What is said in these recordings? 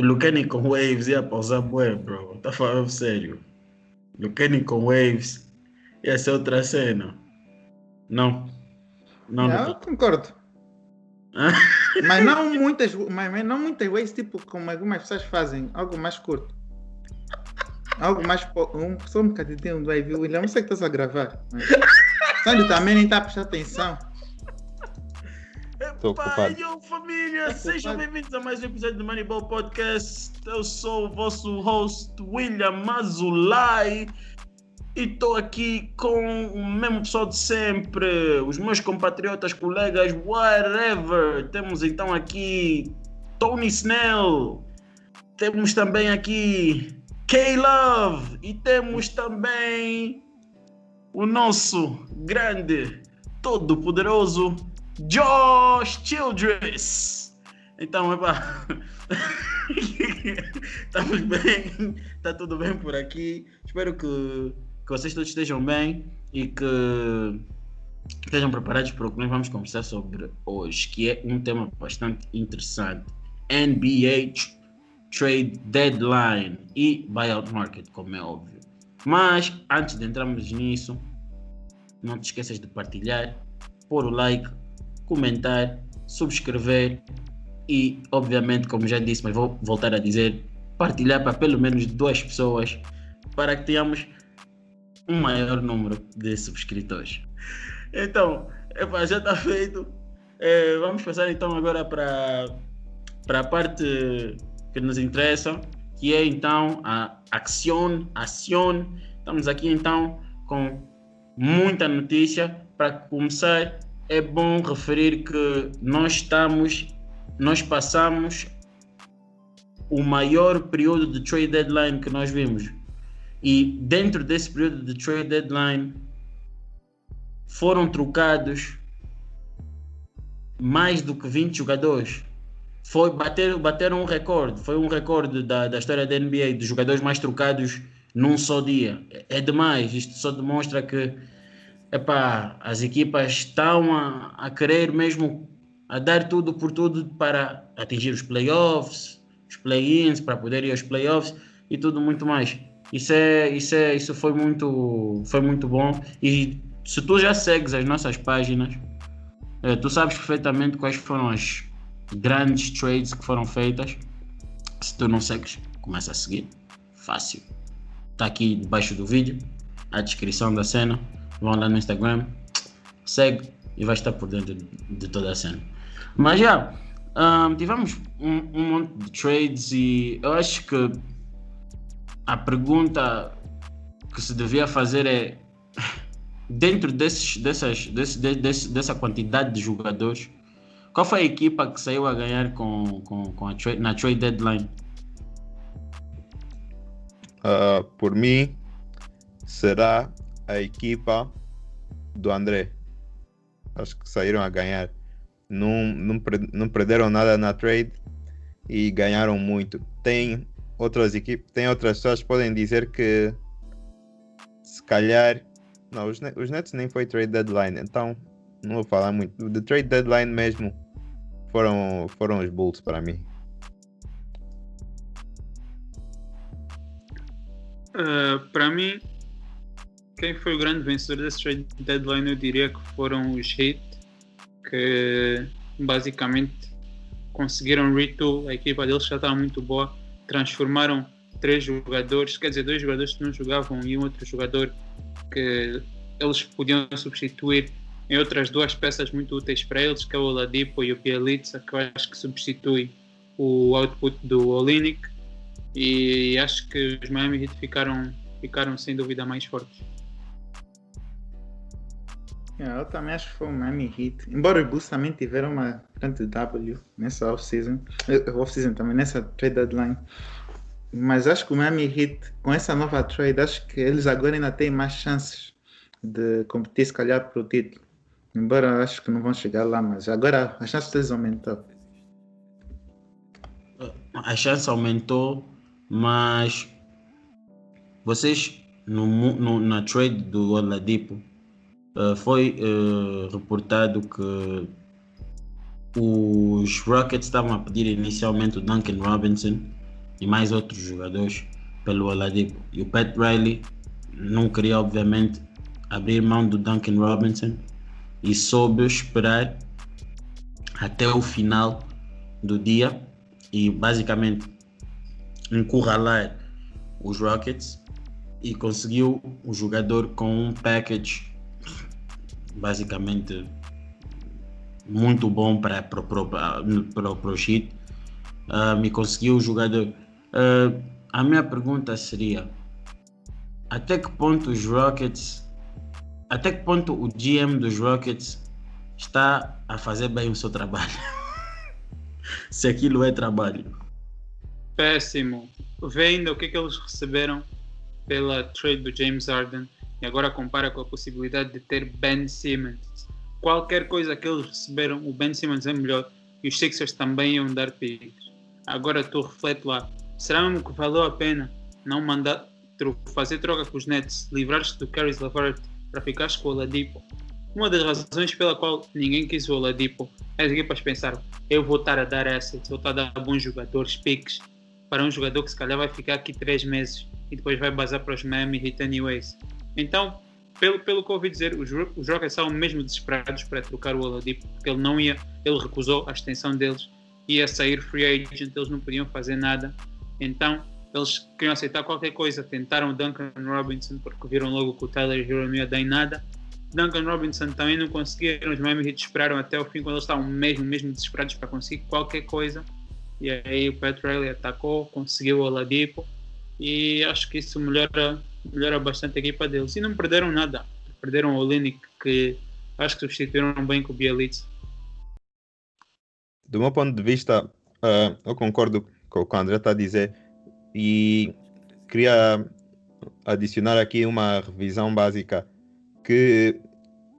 Lucani com Waves ia pausar bué, bro. Tá falando sério. Lucani com Waves ia ser outra cena. Não. Não, Yeah, não. concordo. mas não muitas, mas, não muitas vezes, tipo, como algumas pessoas fazem, algo mais curto. Algo mais. Um, só um bocadinho do Wave. William, não sei que estás a gravar. Mas... Sandy também nem está a prestar atenção. Epá, ocupado. yo, família, sejam bem-vindos a mais um episódio do Moneyball Podcast. Eu sou o vosso host, William Mazulai, e estou aqui com o mesmo pessoal de sempre, os meus compatriotas, colegas, whatever. Temos então aqui Tony Snell, temos também aqui K-Love, e temos também o nosso grande, todo-poderoso Josh Childress. Então, epá, estamos bem, está tudo bem por aqui. Espero que, que vocês todos estejam bem e que estejam preparados para o que nós vamos conversar sobre hoje, que é um tema bastante interessante. NBA Trade Deadline e Buyout Market, como é óbvio. Mas, antes de entrarmos nisso, não te esqueças de partilhar, pôr o like, comentar, subscrever e, obviamente, como já disse, mas vou voltar a dizer, partilhar para pelo menos duas pessoas para que tenhamos um maior número de subscritores. Então, epá, já está feito. Eh, vamos passar então agora para, para a parte que nos interessa, que é então a ação, ação. Estamos aqui então com muita notícia. Para começar, é bom referir que nós estamos, nós passamos o maior período de trade deadline que nós vimos. E dentro desse período de trade deadline foram trocados mais do que 20 jogadores. Foi bater, bateram um recorde, foi um recorde da, da história da NBA, dos jogadores mais trocados num só dia. É demais, isto só demonstra que epá, as equipas estão a, a querer mesmo a dar tudo por tudo para atingir os playoffs, os play-ins, para poder ir aos playoffs e tudo muito mais. Isso é, isso é, isso foi muito, foi muito bom. E se tu já segues as nossas páginas, eh, tu sabes perfeitamente quais foram as grandes trades que foram feitas. Se tu não segues, começa a seguir. Fácil. Está aqui debaixo do vídeo, a descrição da cena. Vão lá no Instagram, segue e vai estar por dentro de, de toda a cena. Mas já, ahm, tivemos um, um monte de trades e eu acho que a pergunta que se devia fazer é dentro desses, dessas, desse, de- desse- dessa quantidade de jogadores, qual foi a equipa que saiu a ganhar com, com, com a trade, na trade deadline? Ah, por mim, será a equipa do André. Acho que saíram a ganhar. Não, não, não perderam nada na trade e ganharam muito. Tem outras equipes, tem outras pessoas que podem dizer que se calhar. Não, os, os Nets nem foi trade deadline, então não vou falar muito. De trade deadline mesmo foram, foram os Bulls para mim. Uh, para mim, quem foi o grande vencedor desse trade deadline, eu diria que foram os Heat, que basicamente conseguiram retool, a equipa deles já estava muito boa, transformaram três jogadores, quer dizer, dois jogadores que não jogavam e um outro jogador que eles podiam substituir em outras duas peças muito úteis para eles, que é o Oladipo e o Bielitsa, que eu acho que substitui o output do Olinik e acho que os Miami Heat ficaram, ficaram sem dúvida mais fortes. Yeah, eu também acho que foi um Miami Heat. Embora os Bulls também tiveram uma grande W nessa off-season, eh, off-season também, nessa trade deadline. Mas acho que o Miami Heat, com essa nova trade, acho que eles agora ainda têm mais chances de competir, se calhar, para o título. Embora acho que não vão chegar lá, mas agora a chance deles aumentou. a chance aumentou, mas vocês no, no- na trade do Oladipo eh, foi eh, reportado que os Rockets estavam a pedir inicialmente o Duncan Robinson e mais outros jogadores pelo Oladipo. E o Pat Riley não queria, obviamente, abrir mão do Duncan Robinson e soube esperar até o final do dia e basicamente encurralar os Rockets e conseguiu o jogador com um package basicamente muito bom para para o Heat uh, me conseguiu o jogador. Uh, a minha pergunta seria até que ponto os Rockets até que ponto o GM dos Rockets está a fazer bem o seu trabalho? Se aquilo é trabalho. Péssimo. Vendo o que, que eles receberam pela trade do James Harden e agora compara com a possibilidade de ter Ben Simmons. Qualquer coisa que eles receberam, o Ben Simmons é melhor e os Sixers também iam dar picks. Agora tu reflete lá, será mesmo que valeu a pena não mandar fazer troca com os Nets, livrar-te do Caris LeVert para ficar com o Oladipo? Uma das razões pela qual ninguém quis o Oladipo é as equipas pensaram, eu vou estar a dar assets, vou estar a dar bons jogadores, picks, para um jogador que se calhar vai ficar aqui três meses e depois vai bazar para os Miami Heat anyways. Então, pelo, pelo que ouvi dizer, os, os Rockets estavam mesmo desesperados para trocar o Oladipo, porque ele não ia, ele recusou a extensão deles, ia sair free agent, eles não podiam fazer nada. Então, eles queriam aceitar qualquer coisa, tentaram Duncan Robinson, porque viram logo que o Tyler Hero não ia dar em nada. Duncan Robinson também não conseguiram, os Miami Heat esperaram até o fim, quando eles estavam mesmo, mesmo desesperados para conseguir qualquer coisa. E aí o Pat Riley atacou, conseguiu o Oladipo e acho que isso melhora, melhora bastante a equipa deles. E não perderam nada. Perderam o Olinick, que acho que substituíram bem com o Bielitz. Do meu ponto de vista, uh, eu concordo com o que o André está a dizer e queria adicionar aqui uma revisão básica que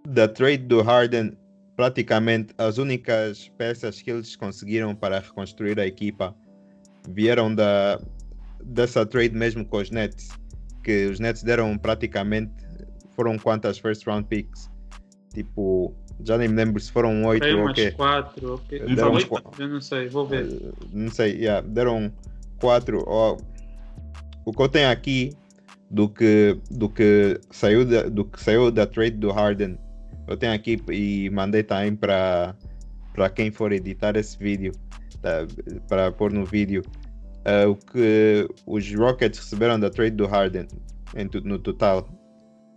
da trade do Harden praticamente as únicas peças que eles conseguiram para reconstruir a equipa vieram da, dessa trade mesmo com os Nets, que os Nets deram praticamente foram quantas first round picks? Tipo, já nem me lembro se foram oito ou o quê. quatro, ok. Deram Eu não sei, vou ver. Uh, não sei, yeah, deram quatro. Oh, o que eu tenho aqui do que do que saiu da, do que saiu da trade do Harden eu tenho aqui e mandei também para para quem for editar esse vídeo tá, para pôr no vídeo uh, o que os Rockets receberam da trade do Harden em, no total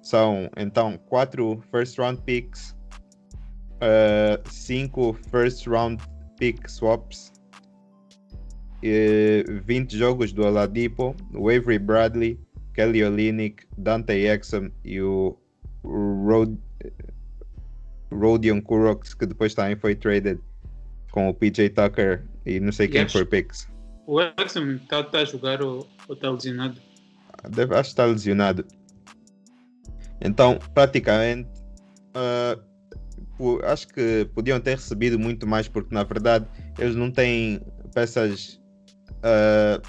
são então quatro first round picks uh, cinco first round pick swaps e 20 jogos do Oladipo, o Avery Bradley, Kelly Olynyk, Dante Exum e o Rod Rodion Kuroks, que depois também foi traded com o PJ Tucker e não sei quem foi picks. O Exum está tá a jogar ou está lesionado? Deve, acho que está lesionado. Então, praticamente, uh, acho que podiam ter recebido muito mais, porque na verdade eles não têm peças, uh,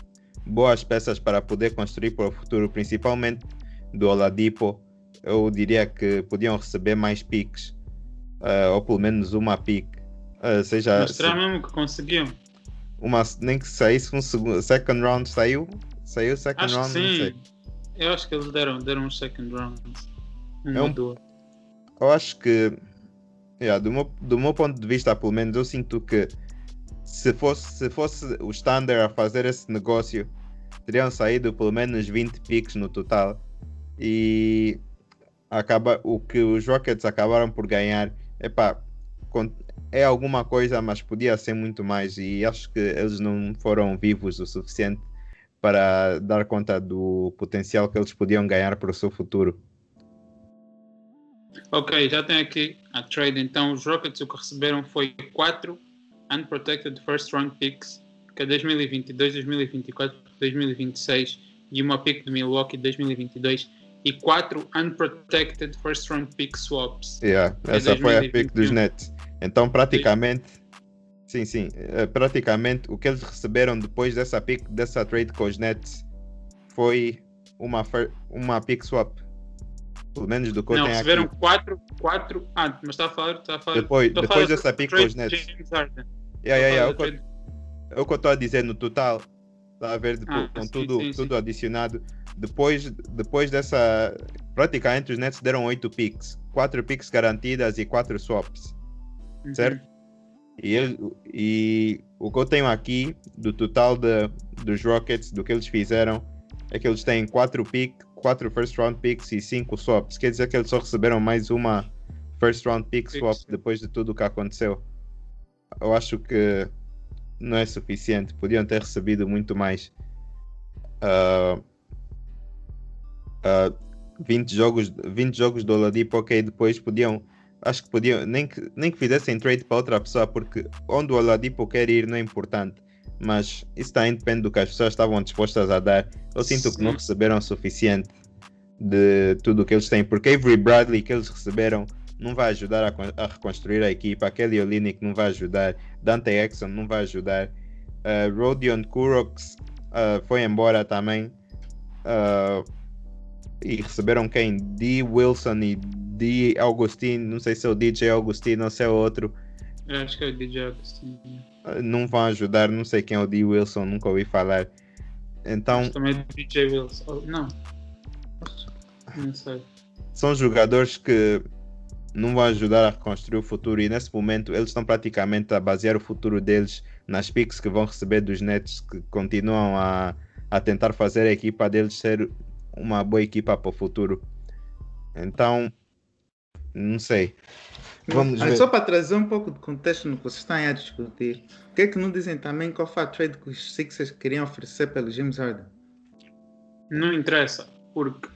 boas peças para poder construir para o futuro, principalmente do Oladipo. Eu diria que podiam receber mais picks uh, ou pelo menos uma pick. Uh, seja, Mostrar se, mesmo que conseguiam. Uma, nem que saísse um segundo, second round saiu? Saiu second acho round? Sim. Eu acho que eles deram, deram um second round. Um é um, Eu acho que yeah, do, meu, do meu ponto de vista, pelo menos, eu sinto que se fosse, se fosse o Standard a fazer esse negócio, teriam saído pelo menos 20 picks no total. E acaba, o que os Rockets acabaram por ganhar epá, é alguma coisa, mas podia ser muito mais. E acho que eles não foram vivos o suficiente para dar conta do potencial que eles podiam ganhar para o seu futuro. Ok, já tem aqui a trade. Então, os Rockets o que receberam foi 4 unprotected first round picks, que é 2022, 2024, 2026 e uma pick de Milwaukee 2022 e quatro unprotected first round pick swaps. Yeah, essa foi a pick dos Nets. Então, praticamente, sim, sim, eh, praticamente o que eles receberam depois dessa pick, dessa trade com os Nets foi uma, uma pick swap. Pelo menos do que Não, eu tenho receberam aqui. quatro, quatro, ah, mas está a falar, está a falar. Depois, depois dessa pick com os Nets. Yeah, yeah, yeah, é o que eu estou a dizer no total Está a ver depois, Ah, com sim, tudo, sim, sim. tudo adicionado. Depois, depois dessa. Praticamente os Nets deram 8 picks. 4 picks garantidas e 4 swaps. Uhum. certo? E, ele, e o que eu tenho aqui do total de, dos Rockets, do que eles fizeram, é que eles têm 4 pick, 4 first round picks e 5 swaps. Quer dizer que eles só receberam mais uma first round pick swap depois de tudo o que aconteceu. Eu acho que não é suficiente. Podiam ter recebido muito mais. Ah, ah, 20 jogos, 20 jogos do Oladipo, ok, depois podiam acho que podiam, nem que, nem que fizessem trade para outra pessoa, porque onde o Oladipo quer ir não é importante. Mas isso também depende do que as pessoas estavam dispostas a dar. Eu sinto que não Sim. receberam o suficiente de tudo o que eles têm, porque Avery Bradley que eles receberam não vai ajudar a, a reconstruir a equipa, Kelly Olynyk não vai ajudar, Dante Exxon não vai ajudar, uh, Rodion Kuroks uh, foi embora também. Uh, e receberam quem? D. Wilson e D. Augustine, não sei se é o DJ Augustine ou se é outro, Eu acho que é o DJ Agostinho. Uh, não vão ajudar, não sei quem é o D. Wilson, nunca ouvi falar. Então, Também é DJ Wills. Oh, não. Não sei. são jogadores que não vão ajudar a reconstruir o futuro e nesse momento eles estão praticamente a basear o futuro deles nas picks que vão receber dos Nets que continuam a, a tentar fazer a equipa deles ser uma boa equipa para o futuro. Então, não sei. Vamos Mas ver. só para trazer um pouco de contexto no que vocês estão aí a discutir, por que é que não dizem também qual foi a trade que os Sixers queriam oferecer pelo James Harden? Não interessa. Porque.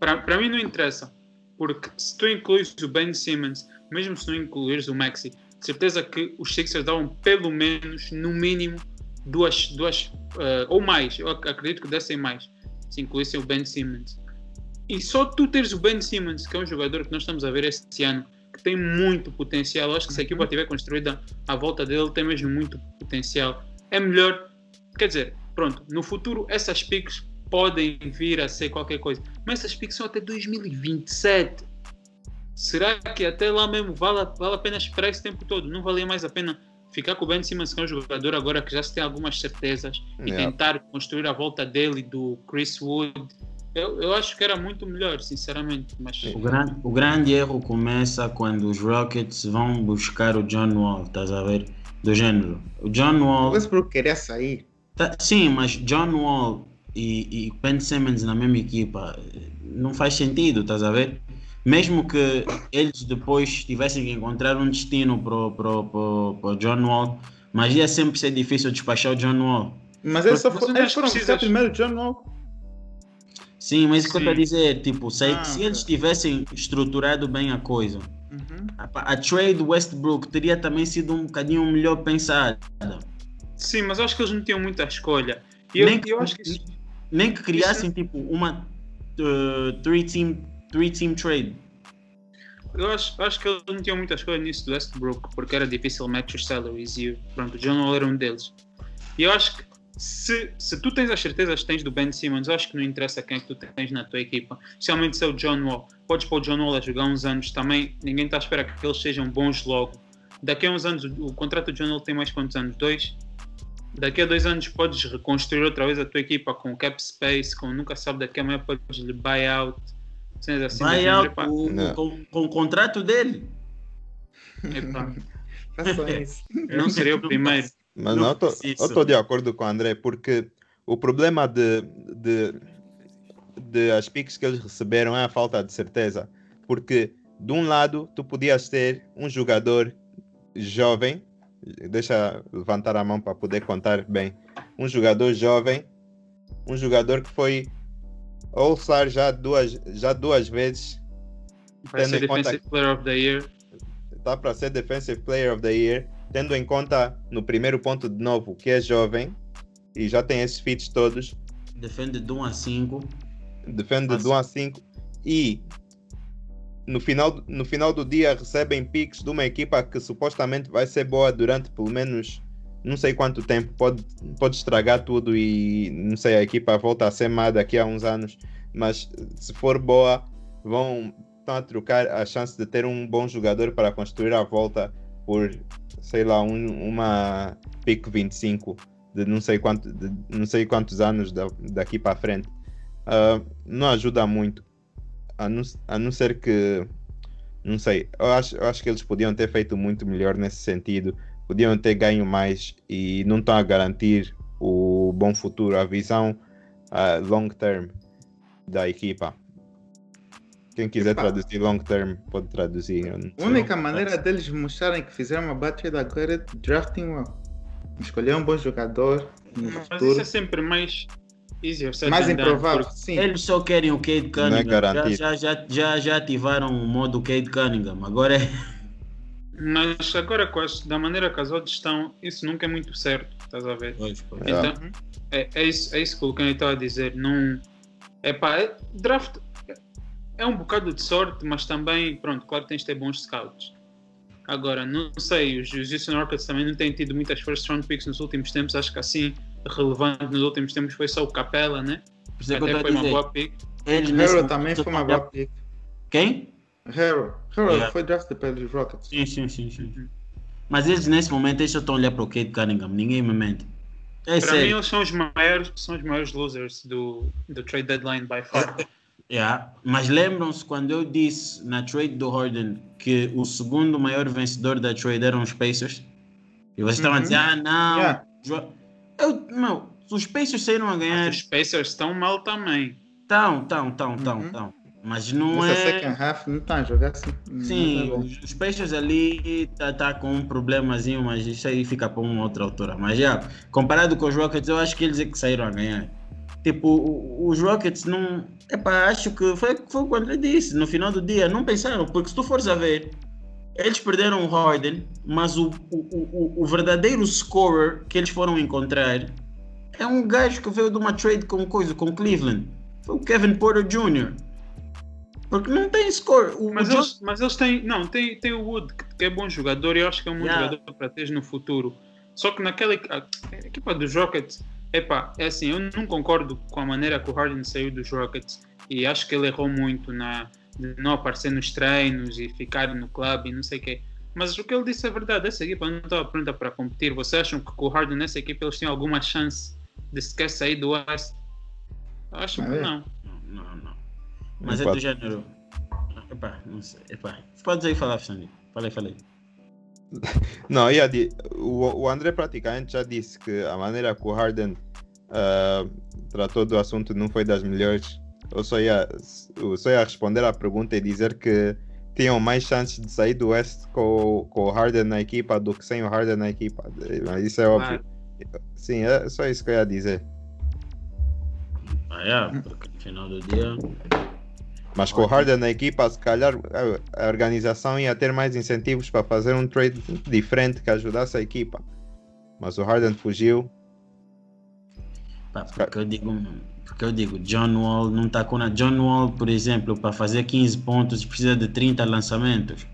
Para mim não interessa. Porque se tu incluís o Ben Simmons, mesmo se não incluires o Maxi, de certeza que os Sixers davam pelo menos, no mínimo, duas. duas eh, ou mais. Eu ac- acredito que dessem mais. Se incluíssem o Ben Simmons. E só tu teres o Ben Simmons, que é um jogador que nós estamos a ver este ano, que tem muito potencial. Eu acho que se a equipa tiver construída à volta dele, tem mesmo muito potencial. É melhor. Quer dizer, pronto, no futuro essas piques podem vir a ser qualquer coisa. Mas essas piques são até 2027. Será que até lá mesmo vale, vale a pena esperar esse tempo todo? Não valia mais a pena ficar com o Ben Simmons, que é um jogador agora que já se tem algumas certezas, e Yeah. tentar construir a volta dele, do Chris Wood. Eu, eu acho que era muito melhor, sinceramente. Mas O, gran, o grande erro começa quando os Rockets vão buscar o John Wall, estás a ver? Do género. O John O Wall. Westbrook queria sair. Tá- sim, mas John Wall e, e Ben Simmons na mesma equipa eh, não faz sentido, estás a ver? Mesmo que eles depois tivessem que encontrar um destino pro, pro, pro, pro John Wall, mas ia sempre ser difícil despachar o John Wall. Mas eles, só eles foram precisas? buscar primeiro o John Wall. Sim, mas isso que eu estou a dizer, tipo, se, Ah, se eles tivessem estruturado bem a coisa, Uhum. a, a trade Westbrook teria também sido um bocadinho melhor pensada. sim, mas eu acho que eles não tinham muita escolha. E eu, Nem que- eu acho que isso, Nem que criassem tipo uma uh, three team three team trade. Eu acho, acho que eles não tinham muita escolha nisso do Westbrook, porque era difícil match os salaries e pronto, o John Wall era um deles. E eu acho que se, se tu tens as certezas que tens do Ben Simmons, acho que não interessa quem é que tu tens na tua equipa, especialmente se é o John Wall. Podes pôr o John Wall a jogar uns anos também, ninguém está à espera que eles sejam bons logo. Daqui a uns anos, o, o contrato do John Wall tem mais quantos anos? Dois? Daqui a dois anos podes reconstruir outra vez a tua equipa com cap space, com nunca sabe daqui a amanhã podes lhe buy Cenas assim, Vai out epá. com, com, o contrato dele. Façam isso. não seria o primeiro. Mas Não não, eu tô- eu estou de acordo com o André, porque o problema de, de, de as picks que eles receberam é a falta de certeza. Porque, de um lado, tu podias ter um jogador jovem, deixa eu levantar a mão para poder contar bem, um jogador jovem, um jogador que foi All-Star já duas, já duas vezes, Vai Tendo ser em conta- Defensive Player of the Year. está para ser Defensive Player of the Year, tendo em conta no primeiro ponto de novo que é jovem e já tem esses feats todos, Defende de 1 a 5. defende de 1 a 5 e no final, no final do dia recebem picks de uma equipa que supostamente vai ser boa durante pelo menos não sei quanto tempo, pode, pode estragar tudo e não sei, a equipa volta a ser má daqui a uns anos, mas se for boa, vão estão a trocar a chance de ter um bom jogador para construir a volta por, sei lá, um- uma pick 25. de não sei, quanto, de não sei quantos anos da, daqui para frente. Uh, não ajuda muito. A não, a não ser que. Não sei. Eu acho, eu acho que eles podiam ter feito muito melhor nesse sentido. Podiam ter ganho mais e não estão a garantir o bom futuro, a visão uh, long term da equipa. Quem quiser Epa. traduzir long term pode traduzir. não A única maneira deles mostrarem que fizeram uma batida agora é drafting well. Escolher um bom jogador no Mas isso futuro. é sempre mais Mais improvável, sim. Eles só querem o Cade Não é Cunningham. garantido. já, já, já, já, já ativaram o modo Cade Cunningham. Agora é. Mas agora, com as- da maneira que as odds estão, isso nunca é muito certo, estás a ver? Pois, pois. Então, é, é, isso, é isso que o Kenny estava a dizer. Não, é pá, é- draft é um bocado de sorte, mas também, pronto, claro que tens de ter bons scouts. Agora, não sei, os, os Houston Rockets também não têm tido muitas first round picks nos últimos tempos. Acho que assim, relevante nos últimos tempos foi só o Capela, né? Por isso é que eu Até foi a uma boa pick. Momento também foi uma boa pick. Quem? Hero. Hero Yeah. foi draftado pelos Rockets. Sim, sim, sim, sim. Mas eles nesse momento eles só estão a olhar para o Cade Cunningham. Ninguém me mente. É Para mim, sério. eles são os maiores, são os maiores losers do, do trade deadline by far. Yeah. Mas lembram-se quando eu disse na trade do Harden que o segundo maior vencedor da trade eram os Pacers? E vocês estavam a dizer, ah, não. Yeah. Eu, meu, os Pacers saíram a ganhar. Mas os Pacers estão mal também. Estão, estão, estão, estão, Uhum. estão. Mas não Nessa é. second half não está a jogar assim. Sim, nada bem. os, Pacers ali tá, tá com um problemazinho, mas isso aí fica para uma outra altura. Mas já, comparado com os Rockets, eu acho que eles é que saíram a ganhar. Tipo, os Rockets não. Epá, acho que foi, foi o que André disse. No final do dia, não pensaram, porque se tu fores a ver, eles perderam o Harden, mas o, o, o, o verdadeiro scorer que eles foram encontrar é um gajo que veio de uma trade com coisa, com Cleveland. Foi o Kevin Porter Jr. Porque não tem score. O, Mas o eles, mas eles têm. Não, tem, tem o Wood, que, é bom jogador e eu acho que é um bom Yeah. jogador para teres no futuro. Só que naquela equipa dos Rockets, epá, é assim, eu não concordo com a maneira que o Harden saiu dos Rockets e acho que ele errou muito na de não aparecer nos treinos e ficar no clube e não sei o quê. Mas o que ele disse é verdade, essa equipa não estava pronta para competir. Vocês acham que com o Harden nessa equipa eles tinham alguma chance de sequer sair do West? Eu acho que não. Não, não, não. Mas é do género. Epá, não sei. Epá. Pode aí falar, Fernando. Falei, falei. Não, eu ia di- o, o André praticamente já disse que a maneira que o Harden ah, tratou do assunto não foi das melhores. Eu só ia, eu só ia responder à pergunta e dizer que tinham mais chances de sair do West com, com o Harden na equipa do que sem o Harden na equipa. Mas isso é óbvio. Sim, é só isso que eu ia dizer. Ah, é, porque no final do dia. Mas com o Harden na equipa, se calhar a, organização ia ter mais incentivos para fazer um trade diferente que ajudasse a equipa. Mas o Harden fugiu. Pá, porque eu digo. Porque eu digo, John Wall não está com. a John Wall, por exemplo, para fazer 15 pontos precisa de 30 lançamentos.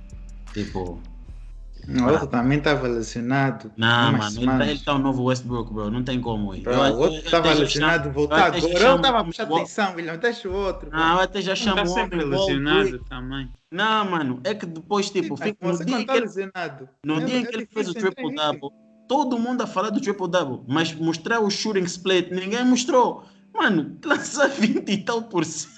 Tipo. O outro também estava lesionado. Não, mano, ele tá, semanas. ele tá o novo Westbrook, bro. Não tem como ir. Bro, Eu- o outro estava lesionado, voltar agora. Eu estava a o puxar atenção, William. Deixa o outro. Não, eu até já Está chamo o sempre homem Wall lesionado também. Não, mano, é que depois, tipo, Sim, fica, no dia está que ele lesionado. No é- dia em que ele fez o difícil triple entender. double, todo mundo a falar do triple double, mas mostrar o shooting split, ninguém mostrou. Mano, lança 20 e tal por cento.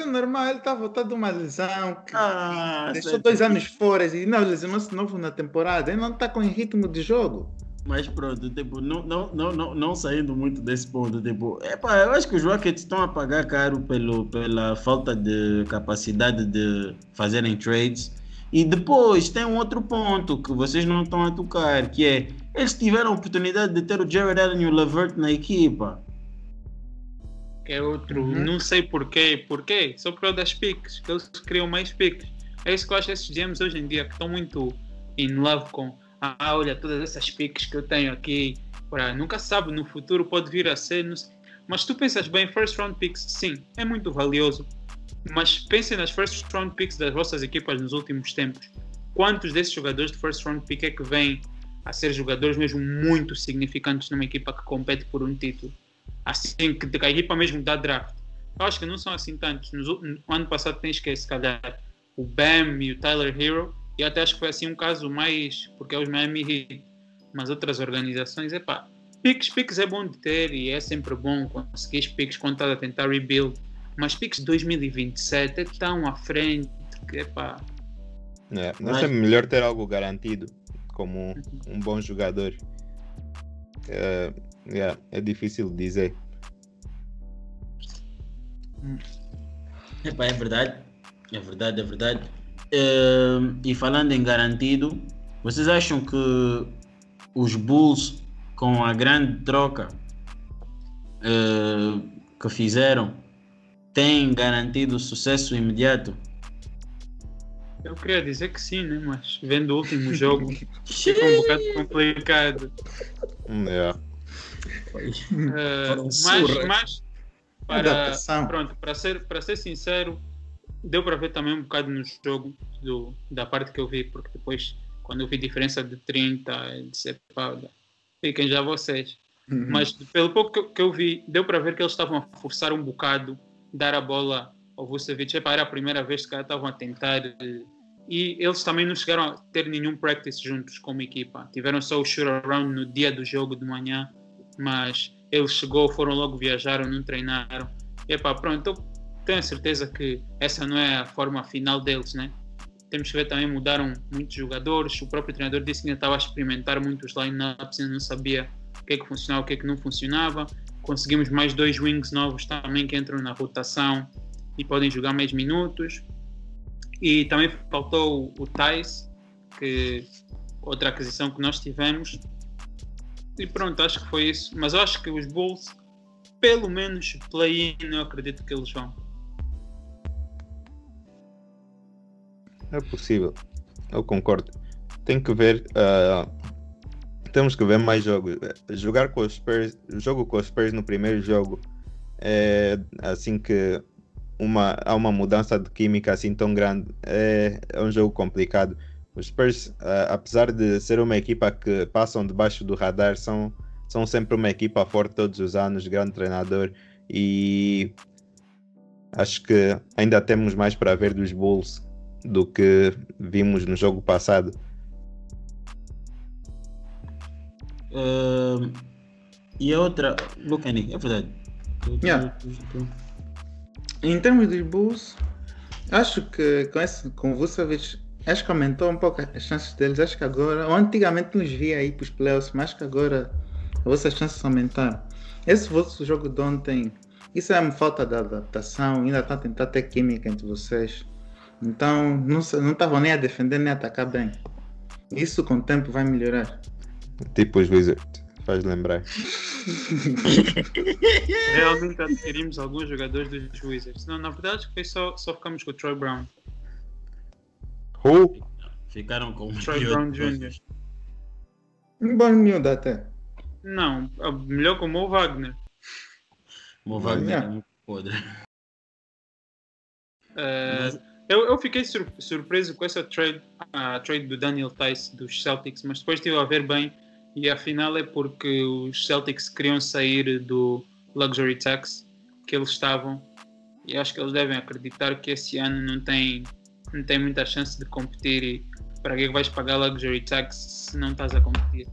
Isso é normal, ele está voltando de uma lesão. Ah, Deixou certo. dois anos fora e não, lesionou-se novo na temporada. Ele não está com ritmo de jogo. Mas pronto, tipo, não, não, não, não, não saindo muito desse ponto, tipo, epá, eu acho que os Rockets estão a pagar caro pelo, pela falta de capacidade de fazerem trades. E depois tem um outro ponto que vocês não estão a tocar, que é eles tiveram a oportunidade de ter o Jared Allen e o Levert na equipa. Que é outro, Uhum. não sei porquê, porquê, só por causa das piques, que eles criam mais piques. É isso que eu acho esses GMs hoje em dia, que estão muito in love com, ah, olha, todas essas piques que eu tenho aqui, para nunca sabe, no futuro pode vir a ser, não sei. mas tu pensas bem, first round picks, sim, é muito valioso, mas pensem nas first round picks das vossas equipas nos últimos tempos. Quantos desses jogadores de first round pick é que vêm a ser jogadores mesmo muito significantes numa equipa que compete por um título? Assim que, a equipa mesmo dá draft. Eu acho que não são assim tantos. No ano passado tens que se calhar o Bam e o Tyler Hero, e até acho que foi assim um caso mais, porque é os Miami Heat. mas outras organizações, epá, Picks, picks é bom de ter e é sempre bom conseguir picks quando estás a tentar rebuild. Mas picks 2027 é tão à frente que epá. É, não é melhor ter algo garantido como um, um bom jogador. É, é, é difícil dizer. Epá, é verdade. É verdade, é verdade. Uh, e falando em garantido, vocês acham que os Bulls com a grande troca uh, que fizeram, tem garantido sucesso imediato? Eu queria dizer que sim, né? mas vendo o último jogo fica um bocado complicado. É. Uh, mas, mas para, pronto, para ser, para ser sincero, deu para ver também um bocado no jogo do, da parte que eu vi, porque depois, quando eu vi diferença de 30, eu disse, pá, fiquem já vocês. Uhum. Mas pelo pouco que, que, eu vi, deu para ver que eles estavam a forçar um bocado, dar a bola ao Vucevic. Era a primeira vez que estavam a tentar. E eles também não chegaram a ter nenhum practice juntos como equipa. Tiveram só o shoot around no dia do jogo de manhã, mas eles chegou, foram logo viajaram, não treinaram. Epá, pronto, eu tenho certeza que essa não é a forma final deles, né? temos que ver também mudaram muitos jogadores. O próprio treinador disse que ainda estava a experimentar muitos lineups e não sabia o que é que funcionava, o que é que não funcionava. Conseguimos mais dois wings novos também que entram na rotação e podem jogar mais minutos. E também faltou o Thais, que outra aquisição que nós tivemos. E pronto, acho que foi isso. Mas acho que os Bulls, pelo menos play-in, eu acredito que eles vão. É possível. Eu concordo. Tem que ver. Uh, temos que ver mais jogos. Jogar com os Spurs, jogo com os Spurs no primeiro jogo é assim que uma, há uma mudança de química assim tão grande. É, é um jogo complicado. Os Spurs, uh, apesar de ser uma equipa que passam debaixo do radar, são, são sempre uma equipa forte todos os anos, grande treinador e acho que ainda temos mais para ver dos Bulls do que vimos no jogo passado. Uh, e a outra, Buchanan, é verdade. Yeah. Em termos de Bulls, acho que com, esse, com Vucevic, acho que aumentou um pouco as chances deles. Acho que agora, ou antigamente nos via aí para os playoffs, mas acho que agora as vossas chances aumentaram. Esse vosso jogo de ontem, isso é uma falta de adaptação, ainda está a tentar ter química entre vocês. Então não estavam nem a defender nem a atacar bem. Isso com o tempo vai melhorar. Tipo os Wizards, faz lembrar. Realmente adquirimos alguns jogadores dos Wizards. Não, na verdade foi só, só ficamos com o Troy Brown. Who? Ficaram com o Troy Brown Jr. Um bom miúdo até. Não, melhor com o Mo Wagner. Mo Wagner é muito podre. Uh, eu, eu fiquei sur surpreso com essa trade, a trade do Daniel Tice dos Celtics, mas depois estive a ver bem e afinal é porque os Celtics queriam sair do luxury tax que eles estavam e acho que eles devem acreditar que esse ano não tem, não tem muita chance de competir e para que vais pagar luxury tax se não estás a competir?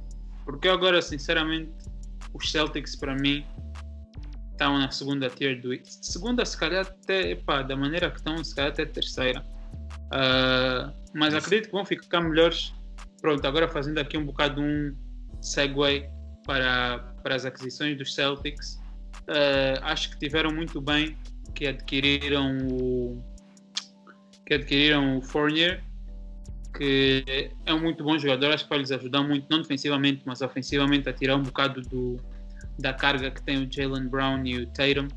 Porque agora, sinceramente, os Celtics para mim estão na segunda tier do segunda se calhar até epá, da maneira que estão se calhar até terceira. Uh, mas acredito que vão ficar melhores. Pronto agora fazendo aqui um bocado um segue para, para as aquisições dos Celtics. Uh, acho que tiveram muito bem que adquiriram o que adquiriram o Fournier que é um muito bom jogador acho que vai lhes ajudar muito não defensivamente mas ofensivamente a tirar um bocado do da carga que tem o Jalen Brown e o Tatum.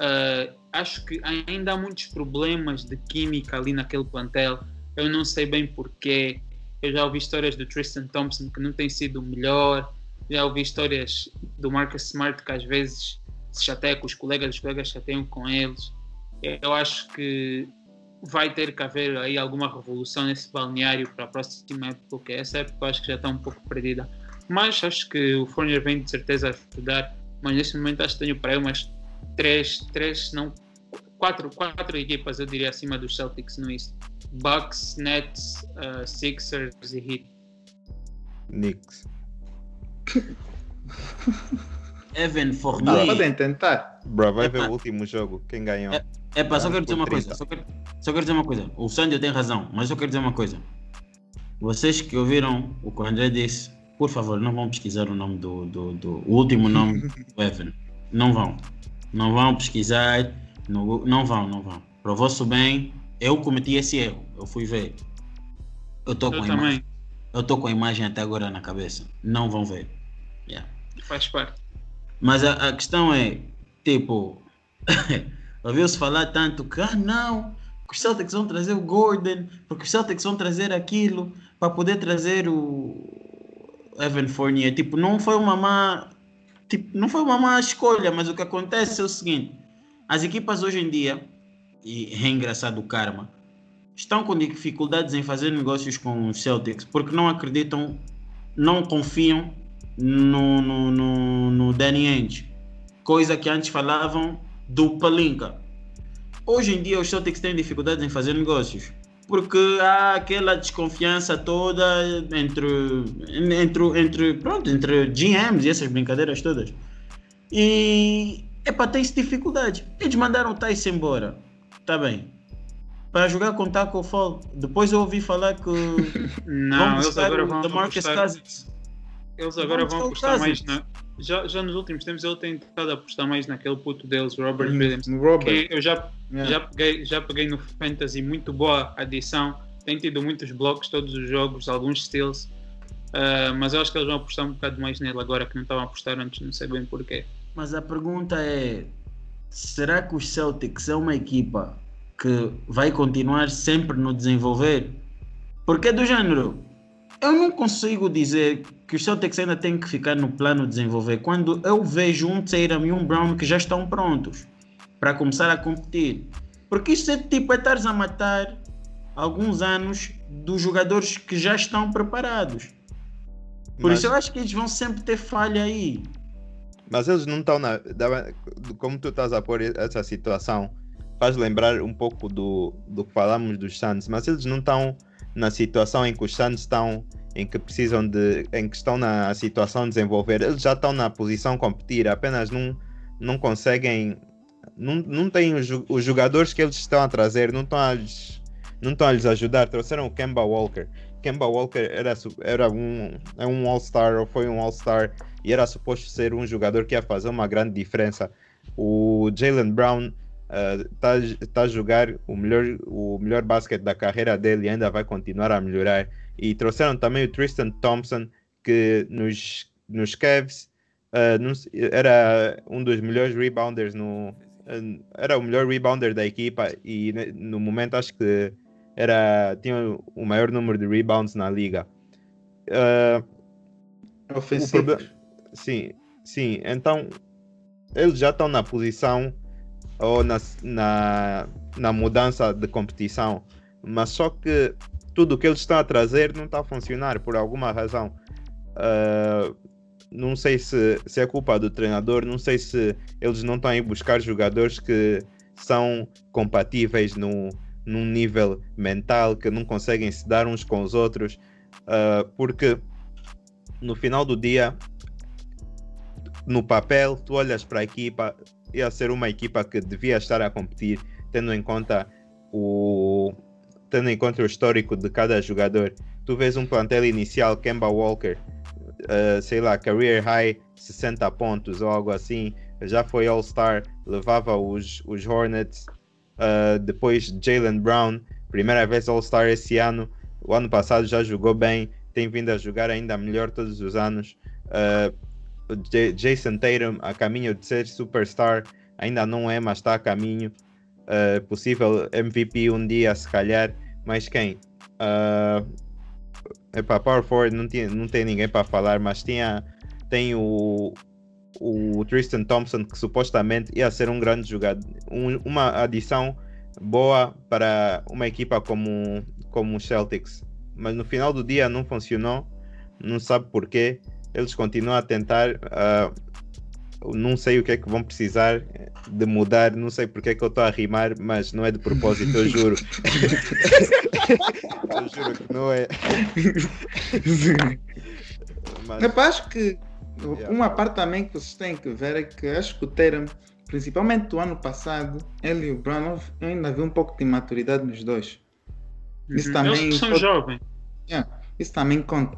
Uh, acho que ainda há muitos problemas de química ali naquele plantel. Eu não sei bem porquê. Eu já ouvi histórias do Tristan Thompson que não tem sido o melhor. Já ouvi histórias do Marcus Smart que às vezes se chateia com os colegas, os colegas chateiam com eles. Eu acho que vai ter que haver aí alguma revolução nesse balneário para a próxima época, porque essa época eu acho que já está um pouco perdida. Mas acho que o Fournier vem de certeza ajudar. Mas neste momento acho que tenho para aí umas três, três, não, quatro, quatro equipas, eu diria, acima dos Celtics no East. Bucks, Nets, uh, Sixers e Heat. Knicks. Evan Ah, Fournier. podem tentar. Bro, vai ver o último jogo. Quem ganhou? É- É pá, só quero dizer uma coisa. 30. Só quero, só quero dizer uma coisa. O Sandio tem razão, mas eu quero dizer uma coisa. Vocês que ouviram o que o André disse, por favor, não vão pesquisar o nome do, do, do- o último nome do Evan. Não vão. Não vão pesquisar. Não, não vão, não vão. Para o vosso bem, eu cometi esse erro. Eu fui ver. Eu estou com, Eu a imagem- também. eu tô com a imagem até agora na cabeça. Não vão ver. Yeah. Faz parte. Mas a, a questão é, tipo, ouviu-se falar tanto que, ah não, que os Celtics vão trazer o Gordon, porque os Celtics vão trazer aquilo para poder trazer o Evan Fournier. Tipo, não foi uma má, tipo, não foi uma má escolha, mas o que acontece é o seguinte, as equipas hoje em dia, e é engraçado o karma, estão com dificuldades em fazer negócios com os Celtics porque não acreditam, não confiam no, no, no, no Danny Ainge. Coisa que antes falavam do Palinka. Hoje em dia os Celtics têm dificuldades em fazer negócios. Porque há aquela desconfiança toda entre, entre, entre, pronto, entre GMs e essas brincadeiras todas. E epá, tem-se dificuldade. Eles mandaram o Tyson embora. Tá bem. Para jogar com Taco Fall. Depois eu ouvi falar que Não, eles agora vão apostar, eles agora vão mais na. Já, já nos últimos tempos ele tem tentado apostar mais naquele puto deles, Robert Hum, Williams. Robert. Que eu já, Yeah. já, peguei, já peguei no Fantasy, muito boa adição. Tem tido muitos blocos todos os jogos, alguns steals. Ah, mas eu acho que eles vão apostar um bocado mais nele agora que não estavam a apostar antes, não sei bem porquê. Mas a pergunta é: será que os Celtics é uma equipa que vai continuar sempre no desenvolver? Porque é do género. Eu não consigo dizer que os Celtics ainda têm que ficar no plano de desenvolver quando eu vejo um Tatum e um Brown que já estão prontos para começar a competir. Porque isso é tipo é estares a matar alguns anos dos jogadores que já estão preparados. Por Mas- isso eu acho que eles vão sempre ter falha aí. Mas eles não estão na. Como tu estás a pôr essa situação, faz lembrar um pouco do, do que falamos dos Suns, mas eles não estão na situação em que os Suns estão, em que precisam de. em que estão na situação de desenvolver. Eles já estão na posição competir, apenas não, não conseguem. Não, não têm os, os jogadores que eles estão a trazer, não estão a, não estão a lhes ajudar. Trouxeram o Kemba Walker. Kemba Walker era, era um, é um All-Star ou foi um All-Star e era suposto ser um jogador que ia fazer uma grande diferença. O Jalen Brown está tá a jogar o melhor, o melhor basquete da carreira dele e ainda vai continuar a melhorar. E trouxeram também o Tristan Thompson, que nos, nos Cavs não se- era um dos melhores rebounders no. ah, Era o melhor rebounder da equipa e ne- no momento acho que era, tinha o maior número de rebounds na liga. Ah, Ofensivo. Sim, sim. Então, eles já estão na posição ou na, na, na mudança de competição, mas só que tudo o que eles estão a trazer não está a funcionar por alguma razão. Ah, não sei se, se é culpa do treinador, não sei se eles não estão a ir buscar jogadores que são compatíveis no, num nível mental, que não conseguem se dar uns com os outros, ah, porque no final do dia, no papel, tu olhas para a equipa, ia ser uma equipa que devia estar a competir, tendo em conta o tendo em conta o histórico de cada jogador. Tu vês um plantel inicial, Kemba Walker, eh, sei lá, career high 60 pontos ou algo assim, já foi All-Star, levava os, os Hornets, eh, depois Jalen Brown, primeira vez All-Star esse ano, o ano passado já jogou bem, tem vindo a jogar ainda melhor todos os anos. Uh, J- Jason Tatum a caminho de ser superstar, ainda não é, mas está a caminho. Uh, possível MVP um dia, se calhar. Mas quem? Uh, epá, Power Forward não, tinha, não tem ninguém para falar, mas tinha, tem o, o Tristan Thompson, que supostamente ia ser um grande jogador, um- uma adição boa para uma equipa como, como o Celtics. Mas no final do dia não funcionou, não sabe porquê. Eles continuam a tentar. ah, não sei o que é que vão precisar de mudar, não sei porque é que eu estou a rimar, mas não é de propósito, eu juro. eu juro que não é. Mas, Epá, acho que Yeah. Uma parte também que vocês têm que ver é que acho que o Tatum, principalmente do ano passado, ele e o Brown, eu ainda vi um pouco de imaturidade nos dois. Isso Uhum. também Eles são pode- jovens. Isso também conta.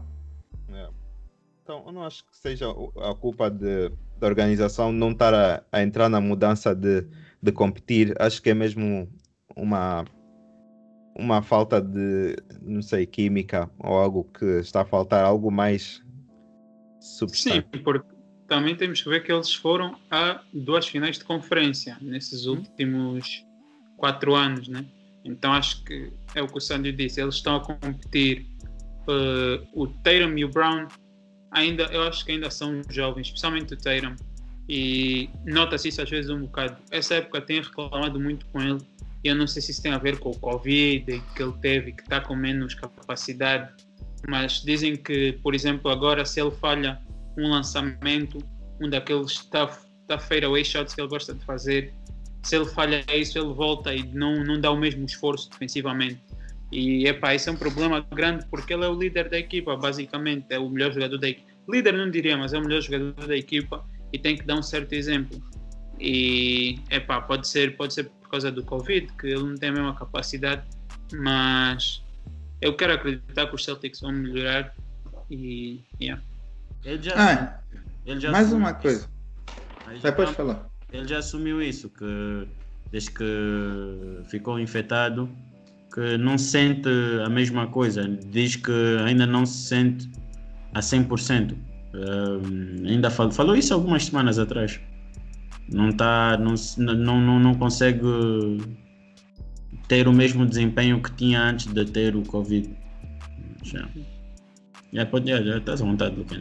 Então, eu não acho que seja a culpa de, da organização não estar a, a entrar na mudança de, de competir. Acho que é mesmo uma, uma falta de, não sei, química ou algo que está a faltar, algo mais Sim, substante. porque também temos que ver que eles foram a duas finais de conferência nesses últimos quatro anos, né? Então acho que é o que o Sandy disse, eles estão a competir. eh, o Tatum e o Brown ainda, eu acho que ainda são jovens, especialmente o Tatum. E nota-se isso às vezes um bocado. Essa época tenho reclamado muito com ele. E eu não sei se isso tem a ver com o Covid que ele teve, que está com menos capacidade mas dizem que, por exemplo, agora se ele falha um lançamento, um daqueles tough, tough fadeaway shots que ele gosta de fazer, se ele falha isso, ele volta e não, não dá o mesmo esforço defensivamente. E epá, isso é um problema grande porque ele é o líder da equipa, basicamente, é o melhor jogador da equipa. Líder não diria, mas é o melhor jogador da equipa e tem que dar um certo exemplo. E epá, pode ser, pode ser por causa do Covid, que ele não tem a mesma capacidade, mas eu quero acreditar que os Celtics vão melhorar e yeah. Ele já, Ah, ele já mais uma isso. coisa. Vai, pode falar. Ele já assumiu isso, que desde que ficou infectado, que não sente a mesma coisa. Diz que ainda não se sente a 100%. Ahm, ainda falou, falou isso algumas semanas atrás. Não, tá, não, não, não, não consegue ter o mesmo desempenho que tinha antes de ter o Covid. Já, já, pode, já, já estás à vontade, Lucas.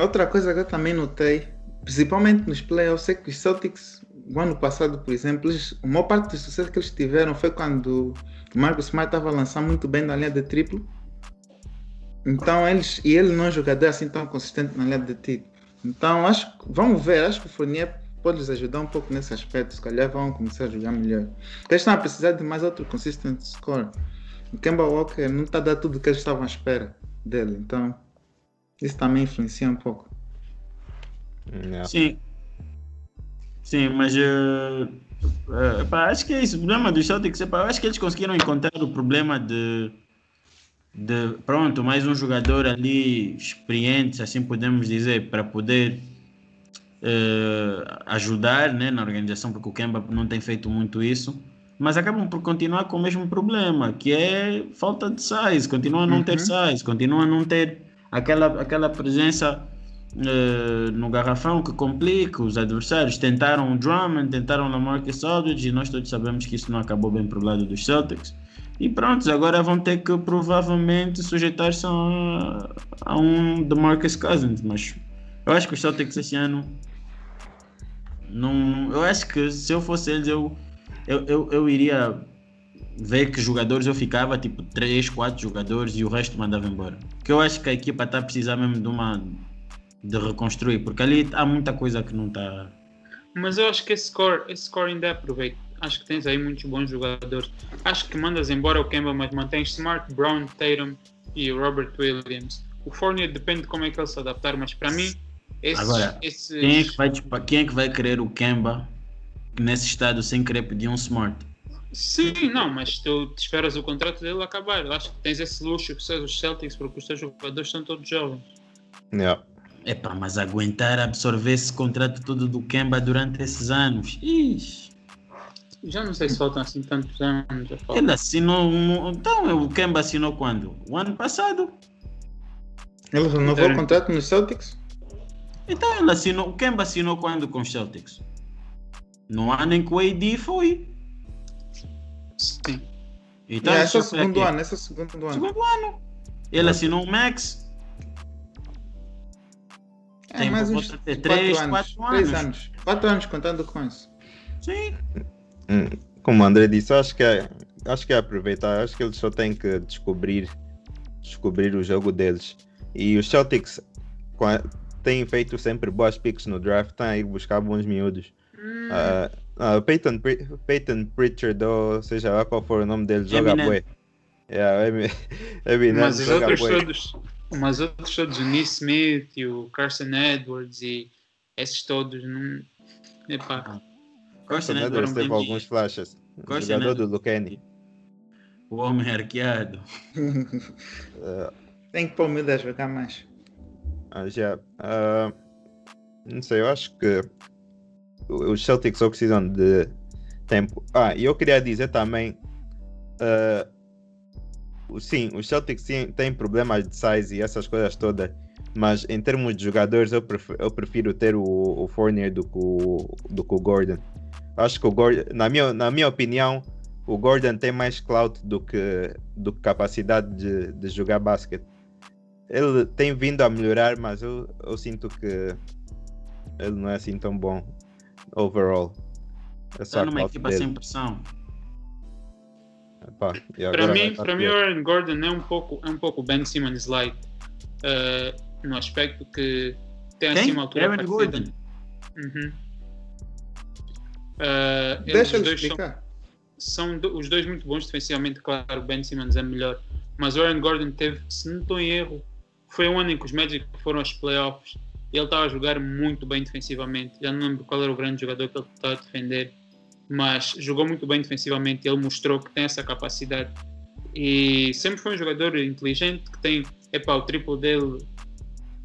Outra coisa que eu também notei, principalmente nos playoffs, é que os Celtics, o ano passado, por exemplo, eles, a maior parte do sucesso que eles tiveram foi quando o Marcus Smart estava a lançar muito bem na linha de triplo. Então eles, e ele não é um jogador assim tão consistente na linha de tiro. Então acho que, vamos ver, acho que o Fournier pode lhes ajudar um pouco nesse aspecto, se calhar vão começar a jogar melhor. Porque eles estão a precisar de mais outro consistent score. O Kemba Walker não está a dar tudo o que eles estavam à espera dele, então isso também influencia um pouco. Yeah. Sim. Sim, mas eh, eh, pá, acho que é isso. O problema dos Celtics é, pá, acho que eles conseguiram encontrar o problema de, de pronto, mais um jogador ali experiente, assim podemos dizer, para poder eh, ajudar né, na organização, porque o Kemba não tem feito muito isso. Mas acabam por continuar com o mesmo problema, que é falta de size, continua a não ter Uhum. size, continua a não ter aquela, aquela presença eh, no garrafão que complica os adversários. Tentaram o Drummond, tentaram o Lamarcus Aldridge e nós todos sabemos que isso não acabou bem pro lado dos Celtics. E pronto, agora vão ter que provavelmente sujeitar-se a, a um DeMarcus Cousins, mas eu acho que os Celtics esse ano não, eu acho que se eu fosse eles eu, eu, eu, eu iria ver que jogadores eu ficava, tipo 3, 4 jogadores e o resto mandava embora. Que eu acho que a equipa está a precisar mesmo de uma de reconstruir, porque ali há muita coisa que não está. Mas eu acho que esse score, esse score ainda aproveita. Acho que tens aí muitos bons jogadores. Acho que mandas embora o Kemba, mas mantens Smart, Brown, Tatum e o Robert Williams. O Fournier depende de como é que ele se adaptar, mas para mim, esses, Agora, esses Quem é, que vai, tipo, quem é que vai querer o Kemba nesse estado sem querer pedir um Smart? Sim, não, mas tu te esperas o contrato dele acabar. Eu acho que tens esse luxo que são os Celtics, porque os teus jogadores são todos jovens. Yeah. Epá, mas aguentar absorver esse contrato todo do Kemba durante esses anos. Ixi. Já não sei se faltam assim tantos anos. Ele assinou. um- Então, o Kemba assinou quando? O ano passado. Ele renovou o contrato nos Celtics? Então, ele assinou. O Kemba assinou quando com os Celtics? No ano em que o AD foi. Sim. Então, Yeah, esse é o foi segundo aqui. ano, esse é o segundo ano. Segundo ano. Ele assinou o Max. É, Tem mais uns volta de quatro três, anos. quatro Três anos. anos. Quatro anos contando com isso. Sim. Hum, Como o André disse, acho que é, acho que é aproveitar. Acho que eles só têm que descobrir, descobrir o jogo deles. E os Celtics têm feito sempre boas picks no draft, estão a ir buscar bons miúdos. Hum, Ah, ah, Peyton, Peyton Pritchard, ou seja lá qual for o nome dele, joga bué. Yeah, Emi- Eminem mas os outros todos. Mas outros todos, o Neesmith e o Carson Edwards e esses todos, não. Epá, Costa, né? Edwards teve alguns flashes. Costa, Jogador né? do Lucani. O homem arqueado. Uh, Tem que pôr o miúdo a jogar mais. Ah, já. ah, não sei, eu acho que os Celtics só precisam de tempo. Ah, e eu queria dizer também. ah, o- sim, os Celtics têm, têm problemas de size e essas coisas todas. Mas em termos de jogadores, eu prefiro, eu prefiro ter o, o Fournier do que o, do que o Gordon. Acho que o Gordon, na minha, na minha opinião, o Gordon tem mais clout do que, do que capacidade de, de jogar basquete ele tem vindo a melhorar, mas eu, eu sinto que ele não é assim tão bom overall. É só Está numa equipa dele. sem pressão. Epá, e para mim, para mim. Aaron Gordon é um pouco, é um pouco Ben Simmons like, eh, no aspecto que tem assim uma altura Aaron parecida. Gordon. Uhum. Eh, eles Deixa ele dois são- explicar. são do- os dois muito bons defensivamente, claro, o Ben Simmons é melhor, mas o Aaron Gordon teve, se não estou em erro, foi um ano em que os Magic foram aos playoffs e ele estava a jogar muito bem defensivamente. Já não lembro qual era o grande jogador que ele estava a defender, mas jogou muito bem defensivamente ele mostrou que tem essa capacidade. E sempre foi um jogador inteligente que tem, epá, o triplo dele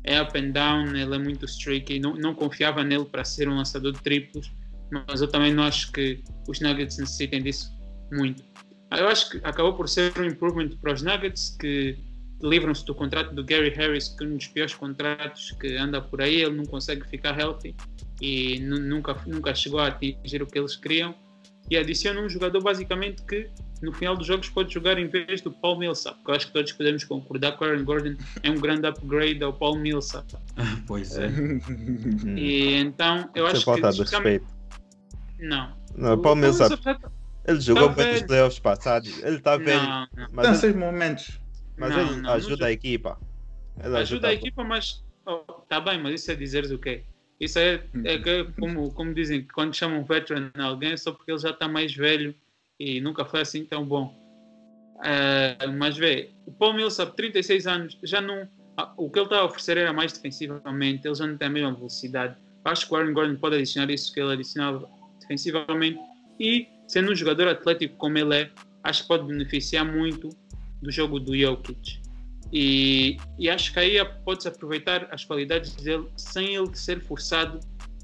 é up and down, ele é muito streaky, não, não confiava nele para ser um lançador de triplos, mas eu também não acho que os Nuggets necessitem disso muito. Eu acho que acabou por ser um improvement para os Nuggets que livram-se do contrato do Gary Harris, que é um dos piores contratos que anda por aí, ele não consegue ficar healthy e nu- nunca, nunca chegou a atingir o que eles queriam. E adiciona um jogador basicamente que no final dos jogos pode jogar em vez do Paul Millsap, que eu acho que todos podemos concordar que o Aaron Gordon é um grande upgrade ao Paul Millsap. pois é. E então eu Sem acho falta que de respeito. não. Não, o Paul Millsap, ele jogou tá bem nos playoffs passados. Ele está não. mas, ele, seus momentos. Mas Não, ele não, não ajuda joga. a equipa. Ele ajuda a a- equipa, mas oh, tá bem, mas isso é dizeres o quê? Isso é, é que, como, como dizem, que quando chamam veteran a alguém é só porque ele já está mais velho e nunca foi assim tão bom. Eh, mas vê, o Paul Millsap, 36 anos, já não. ah, O que ele está a oferecer era mais defensivamente, ele já não tem a mesma velocidade. Acho que o Aaron Gordon pode adicionar isso que ele adicionava defensivamente e, sendo um jogador atlético como ele é, acho que pode beneficiar muito do jogo do Jokic. E, e acho que aí pode-se aproveitar as qualidades dele sem ele ser forçado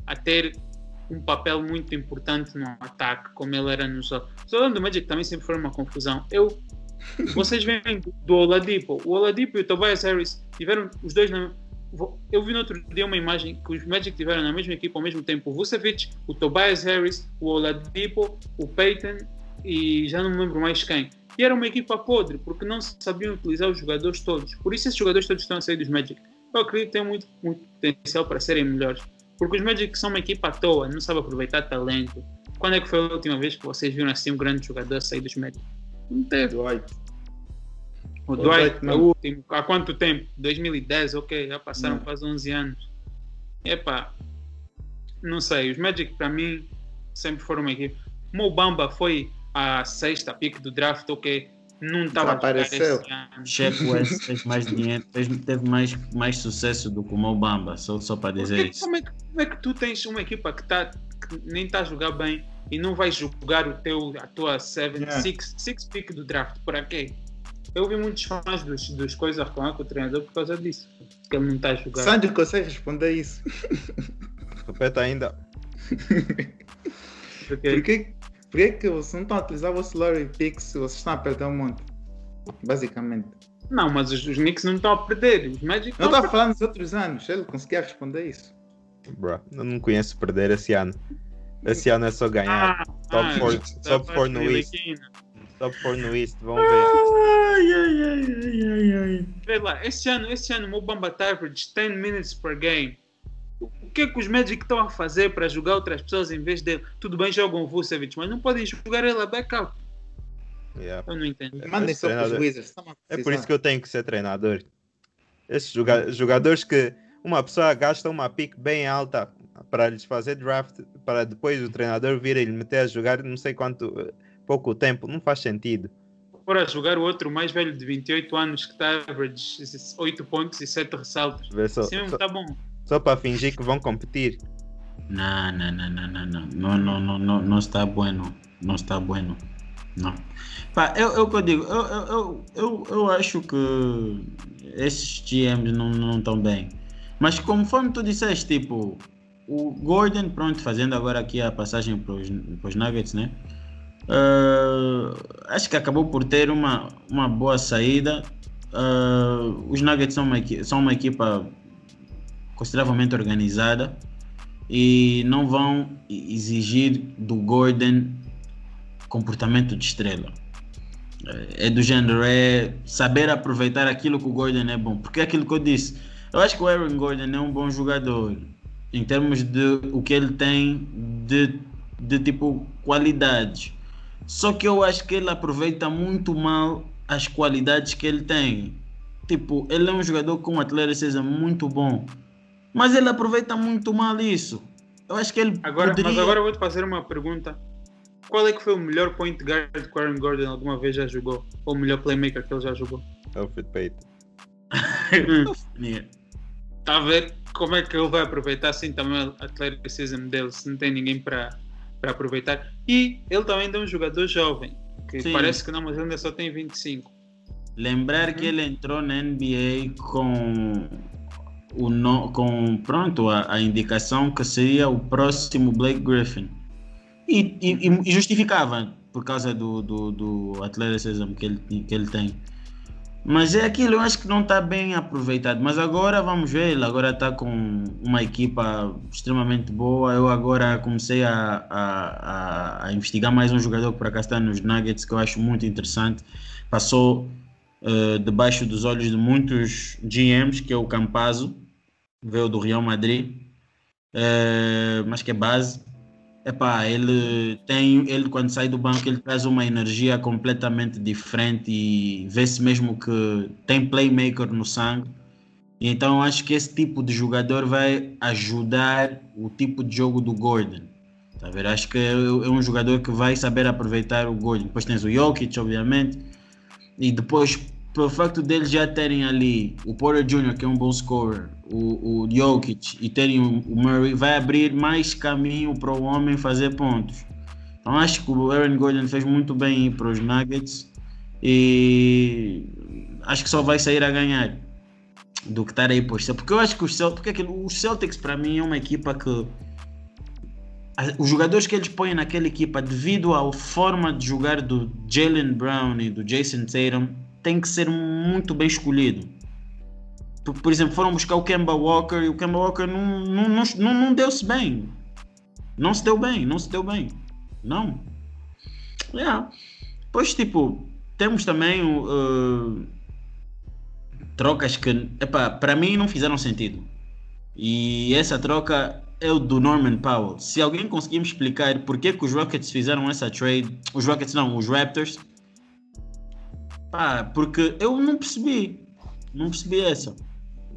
a ter um papel muito importante no ataque, como ele era no jogo. O Solano do Magic também sempre foi uma confusão. Eu, vocês veem do- Oladipo, o Oladipo e o Tobias Harris tiveram os dois na. Eu vi no outro dia uma imagem que os Magic tiveram na mesma equipa ao mesmo tempo. O Vucevic, o Tobias Harris, o Oladipo, o Peyton e já não me lembro mais quem. E era uma equipa podre, porque não sabiam utilizar os jogadores todos. Por isso esses jogadores todos estão a sair dos Magic. Eu acredito que têm muito, muito potencial para serem melhores. Porque os Magic são uma equipa à toa, não sabem aproveitar talento. Quando é que foi a última vez que vocês viram assim um grande jogador sair dos Magic? Não teve. Dwight. O O Dwight Dwight é o último. Há quanto tempo? 2010, ok, já passaram Não. quase 11 anos. Epá, não sei. Os Magic para mim sempre foram uma equipe. Mo Bamba foi a sexta pick do draft, ok. Não estava a jogar Desapareceu. esse ano. Shaq West fez mais dinheiro, fez, teve mais, mais sucesso do que o Mobamba, só, só para dizer Porque isso. como, é que, como é que tu tens uma equipa que, tá, que nem está a jogar bem e não vais jogar o teu, a tua 7, Yeah. 6 six pick do draft? Para quê? Eu vi muitos fãs dos, dos coisas a reclamar com o treinador por causa disso. Que ele não está a jogar. Sandro consegue responder isso. Repete ainda. Porque, Por que, por que vocês não estão a utilizar o vosso pick se vocês estão a perder um monte? Basicamente. não, mas os, os Knicks não estão a perder. Os Magic estão a estava falando dos outros anos, ele conseguia responder isso. Bro, eu não conheço perder esse ano. Esse ano é só ganhar. Ah, Top ah, four- tá top four no East. Filipinas. Top 4 no East, vamos ver. Ai, ai, ai, ai, ai, ai. Vê lá, esse ano, esse ano o meu Bamba tá average 10 minutes per game. O que é que os Magic estão a fazer para jogar outras pessoas em vez dele? Tudo bem, jogam o Vucevic, mas não podem jogar ele a backup. Yeah. Eu não entendo. Mandem Esse só para os Wizards. É por isso que eu tenho que ser treinador. Esses joga- jogadores que uma pessoa gasta uma pick bem alta para lhes fazer draft, para depois o treinador vir e lhe meter a jogar não sei quanto, pouco tempo, não faz sentido. for a jogar o outro mais velho de 28 anos que está average 8 pontos e 7 ressaltos. Vê só, mesmo só, está bom. Só para fingir que vão competir. Não, não, não, não, não, não, não, não, não, não, está bueno, não está bueno, não. Pá, eu, eu que eu digo, eu, eu, eu, eu, acho que esses GMs não não estão bem. Mas conforme tu disseste, tipo, o Gordon, pronto, fazendo agora aqui a passagem para os Nuggets, né? Ah, acho que acabou por ter uma, uma boa saída. Ah, os Nuggets são uma, são uma equipa consideravelmente organizada e não vão exigir do Gordon comportamento de estrela. É do género, é saber aproveitar aquilo que o Gordon é bom. Porque é aquilo que eu disse. Eu acho que o Aaron Gordon é um bom jogador em termos de o que ele tem de, de tipo qualidades. Só que eu acho que ele aproveita muito mal as qualidades que ele tem. Tipo, ele é um jogador com atleticismo muito bom. Mas ele aproveita muito mal isso. Eu acho que ele Agora, poderia... Mas agora eu vou te fazer uma pergunta. Qual é que foi o melhor point guard que o Aaron Gordon alguma vez já jogou? Ou o melhor playmaker que ele já jogou? Alfred Payton. Yeah. Está a ver como é que ele vai aproveitar assim também o atleticism dele, se não tem ninguém para para aproveitar. E ele também é um jogador jovem, que Sim. parece que não, mas ele ainda só tem 25. Lembrar que ele entrou na NBA com o no, com pronto a, a indicação que seria o próximo Blake Griffin e, e- e justificava por causa do, do, do atleticism que ele, que ele tem. Mas é aquilo, eu acho que não está bem aproveitado. Mas agora vamos ver, ele agora está com uma equipa extremamente boa. Eu agora comecei a, a, a, investigar mais um jogador que por acaso está nos Nuggets que eu acho muito interessante. Passou eh, debaixo dos olhos de muitos GMs, que é o Campazzo, veio do Real Madrid, eh, mas que é base. Epá, ele tem, ele quando sai do banco, ele traz uma energia completamente diferente e vê-se mesmo que tem playmaker no sangue. Então acho que esse tipo de jogador vai ajudar o tipo de jogo do Gordon. Tá ver? Acho que é, é um jogador que vai saber aproveitar o Gordon. Depois tens o Jokic, obviamente. E depois, pelo facto deles já terem ali o Porter Jr., que é um bom scorer, o, o Jokic e terem o, Murray, vai abrir mais caminho para o homem fazer pontos. Então acho que o Aaron Gordon fez muito bem para os Nuggets e acho que só vai sair a ganhar do que estar aí por. Porque eu acho que os Celtics, porque aquilo, os Celtics para mim é uma equipa que os jogadores que eles põem naquela equipa, devido à forma de jogar do Jalen Brown e do Jason Tatum, tem que ser muito bem escolhido. Por, por exemplo, foram buscar o Kemba Walker e o Kemba Walker não, não, não, não, não deu-se bem. Não se deu bem, não se deu bem. Não. Yeah. Pois, tipo, temos também uh, trocas que, epá, para mim não fizeram sentido. E essa troca é o do Norman Powell. Se alguém conseguir me explicar por que, que os Rockets fizeram essa trade, os Rockets não, os Raptors, pá, porque eu não percebi. Não percebi essa.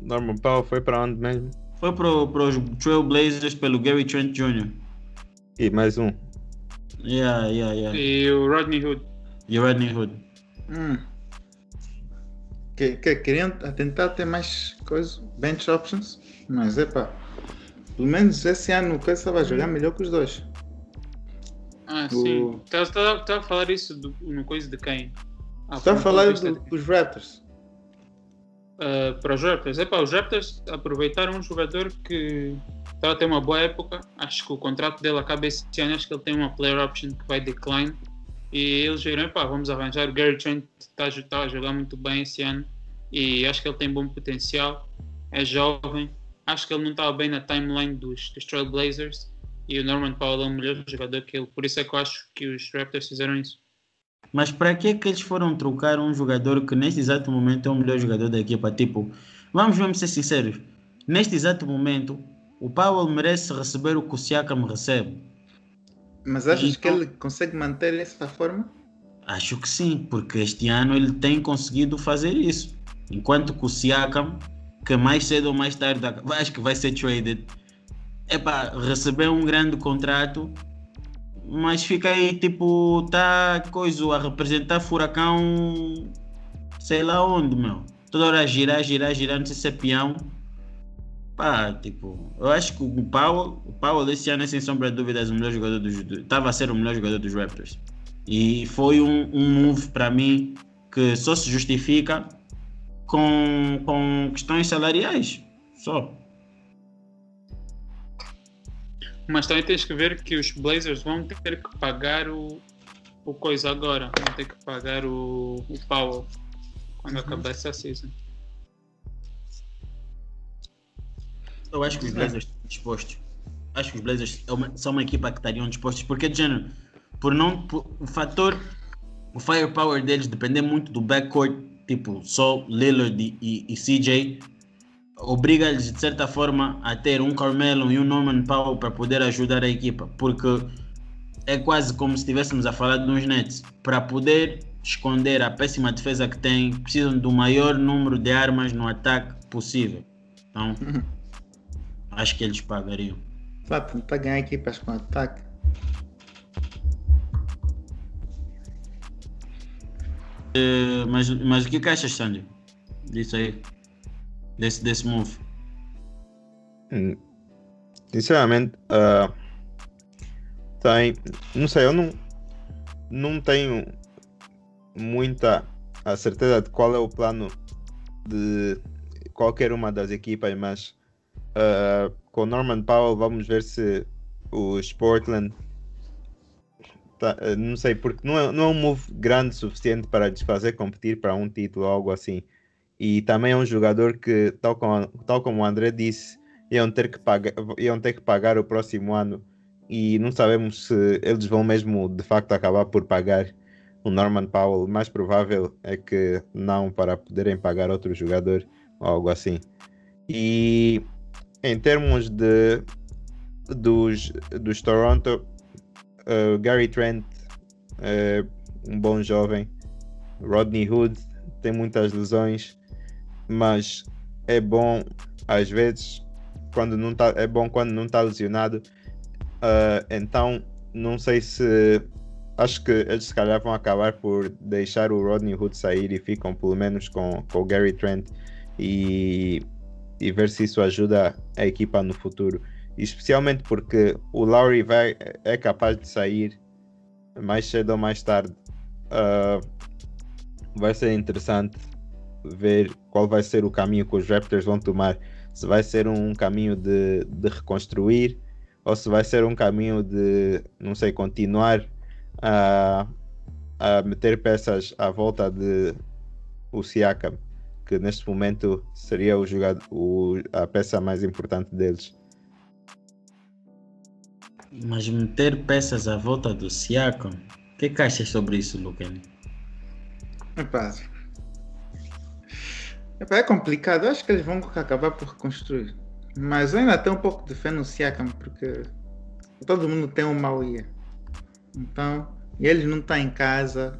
Norman Powell foi para onde mesmo? Foi para os Trailblazers pelo Gary Trent Jr. E mais um. Yeah, yeah, yeah. E o Rodney Hood. E o Rodney Hood. Hum. Que, que, queriam tentar ter mais coisas, bench options, mas é pá. Pelo menos esse ano o Kessa vai jogar melhor que os dois. Ah, O- sim. Estava a falar isso do, no coisa de quem? Ah, Está a falar do- dos Raptors. Uh, para os Raptors. Epá, os Raptors aproveitaram um jogador que estava a ter uma boa época. Acho que o contrato dele acaba esse ano. Acho que ele tem uma player option que vai decline. E eles viram, epá, vamos arranjar. O Gary Trent está tá a jogar muito bem esse ano. E acho que ele tem bom potencial. É jovem. Acho que ele não estava bem na timeline dos, dos Trailblazers. E o Norman Powell é um melhor jogador que ele. Por isso é que eu acho que os Raptors fizeram isso. Mas para que que eles foram trocar um jogador que neste exato momento é o melhor jogador da equipa? Tipo, vamos mesmo ser sinceros. Neste exato momento, o Powell merece receber o que o Siakam recebe. Mas achas que Então- ele consegue manter essa forma? Acho que sim, porque este ano ele tem conseguido fazer isso. Enquanto que o Siakam, que mais cedo ou mais tarde, acho que vai ser traded, é para receber um grande contrato, mas fica aí tipo, tá coisa a representar furacão, sei lá onde, meu. Toda hora girar, girar, girar, não sei se é peão. Pá, tipo, eu acho que o Powell, o Powell desse ano, sem sombra de dúvidas, o melhor jogador dos. Estava a ser o melhor jogador dos Raptors. E foi um, um move para mim que só se justifica com, com questões salariais. Só. Mas também tens que ver que os Blazers vão ter que pagar o, o coisa agora. Vão ter que pagar o, o Powell quando uhum. acabar essa season. Eu acho que os Blazers estão dispostos. Acho que os Blazers são uma equipa que estariam dispostos. Porque, de género, por não. Por, o fator. O firepower deles depender muito do backcourt, tipo só Lillard e, e, e CJ, obriga-lhes de certa forma a ter um Carmelo e um Norman Powell para poder ajudar a equipa. Porque é quase como se estivéssemos a falar de uns Nets. Para poder esconder a péssima defesa que tem, precisam do maior número de armas no ataque possível. Então. Acho que eles pagariam. Para tentar ganhar equipas com ataque. Uh, mas, mas o que, que achas, Sandy? Disso aí. Desse, desse move. Hum, sinceramente, uh, tem. Não sei, eu não, não tenho muita a certeza de qual é o plano de qualquer uma das equipas, mas Uh, com Norman Powell, vamos ver se os Portland. Tá, uh, não sei, porque não é, não é um move grande o suficiente para desfazer competir para um título ou algo assim. E também é um jogador que, tal como, tal como o André disse, iam ter, que pagar, iam ter que pagar o próximo ano. E não sabemos se eles vão mesmo de facto acabar por pagar o Norman Powell. O mais provável é que não, para poderem pagar outro jogador ou algo assim. E em termos de dos, dos Toronto, uh, Gary Trent é um bom jovem. Rodney Hood tem muitas lesões, mas é bom às vezes quando não tá, é bom quando não está lesionado. Uh, então não sei se acho que eles se calhar vão acabar por deixar o Rodney Hood sair e ficam pelo menos com, com o Gary Trent e e ver se isso ajuda a equipa no futuro. Especialmente porque o Lowry vai, é capaz de sair mais cedo ou mais tarde. Uh, vai ser interessante ver qual vai ser o caminho que os Raptors vão tomar. Se vai ser um caminho de, de reconstruir ou se vai ser um caminho de, não sei, continuar a, a meter peças à volta de o Siakam que neste momento seria o jogador, o, a peça mais importante deles. Mas meter peças à volta do Siakam, o que, que achas sobre isso, Lucan? Epá. É complicado, acho que eles vão acabar por reconstruir. Mas eu ainda tenho um pouco de fé no Siakam, porque todo mundo tem um mau ia. Então, e eles não estão em casa,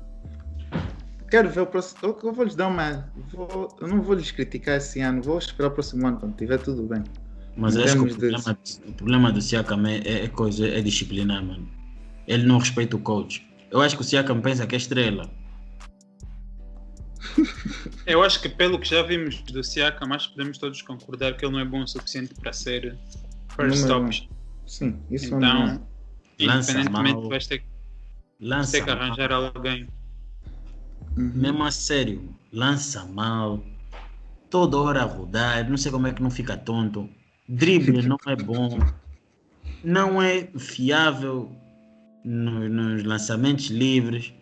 quero ver o próximo. Eu vou lhes dar uma. Vou, eu não vou lhes criticar esse ano, vou esperar o próximo ano quando tiver tudo bem. Mas acho que o problema, o problema, do Siakam é, é, é, coisa, é disciplinar, mano. Ele não respeita o coach. Eu acho que o Siakam pensa que é estrela. Eu acho que pelo que já vimos do Siakam, acho que podemos todos concordar que ele não é bom o suficiente para ser first option. Sim, isso então, não. independentemente, vais ter, vais ter que arranjar alguém Uhum. Mesmo a sério, lança mal, toda hora a rodar, não sei como é que não fica tonto. Drible não é bom, não é fiável no, nos lançamentos livres.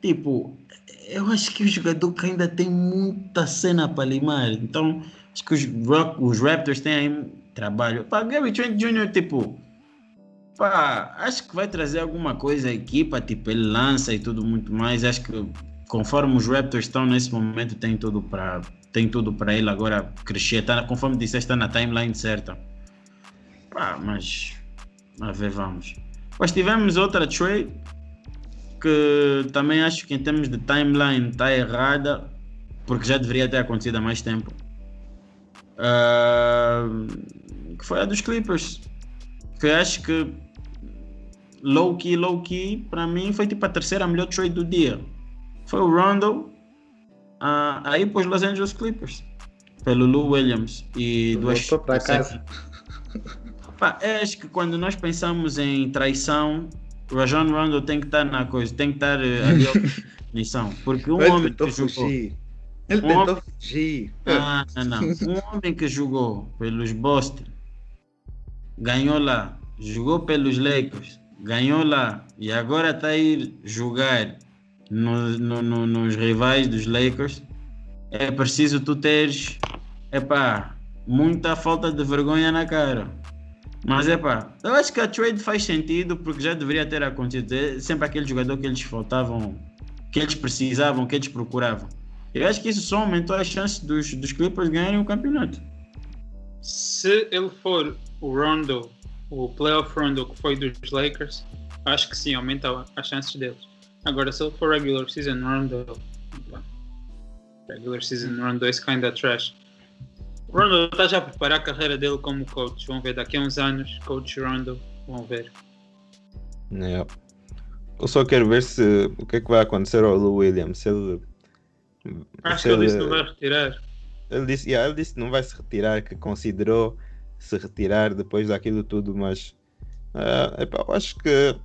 Tipo, eu acho que o jogador que ainda tem muita cena para limar. Então, acho que os, os Raptors têm aí trabalho. Para Gary Trent Jr., tipo, pá, acho que vai trazer alguma coisa à equipa. Tipo, ele lança e tudo muito mais. Acho que conforme os Raptors estão nesse momento, tem tudo para tem tudo para ele agora crescer. Tá, conforme disseste, está na timeline certa. Pá, mas a ver, vamos. Mas tivemos outra trade que também acho que em termos de timeline está errada, porque já deveria ter acontecido há mais tempo. Uh, que foi a dos Clippers. Que acho que low key, low key, para mim foi tipo a terceira melhor trade do dia. Foi o Rondo, ah, aí para os Los Angeles Clippers, pelo Lou Williams e duas. Para casa. Pá, é, acho que quando nós pensamos em traição, o Rajon Rondo tem que estar na coisa, tem que estar eh, ali à. Porque um Ele homem que jogou. fugir. Ele Um tentou homem- fugir. Ah, não, não. Um homem que jogou pelos Boston, ganhou lá, jogou pelos Lakers, ganhou lá e agora está a ir jogar no, no- no- nos rivais dos Lakers. É preciso tu teres, epá, muita falta de vergonha na cara. Mas epá, eu acho que a trade faz sentido porque já deveria ter acontecido. É sempre aquele jogador que eles faltavam, que eles precisavam, que eles procuravam. Eu acho que isso só aumentou as chances dos, dos Clippers ganharem o campeonato. Se ele for o Rondo, o playoff Rondo que foi dos Lakers, acho que sim, aumenta as chances deles. Agora, se ele for regular season Rondo, pá, regular season Rondo is kinda trash. Rondo está já a preparar a carreira dele como coach. Vão ver daqui a uns anos, coach Rondo, vão ver. Yeah. Eu só quero ver se o que é que vai acontecer ao Lou Williams. Se ele, Acho se que ele disse que não vai retirar. ele disse, yeah, ele disse que não vai se retirar, que considerou se retirar depois daquilo tudo, mas ah, epá, eu acho que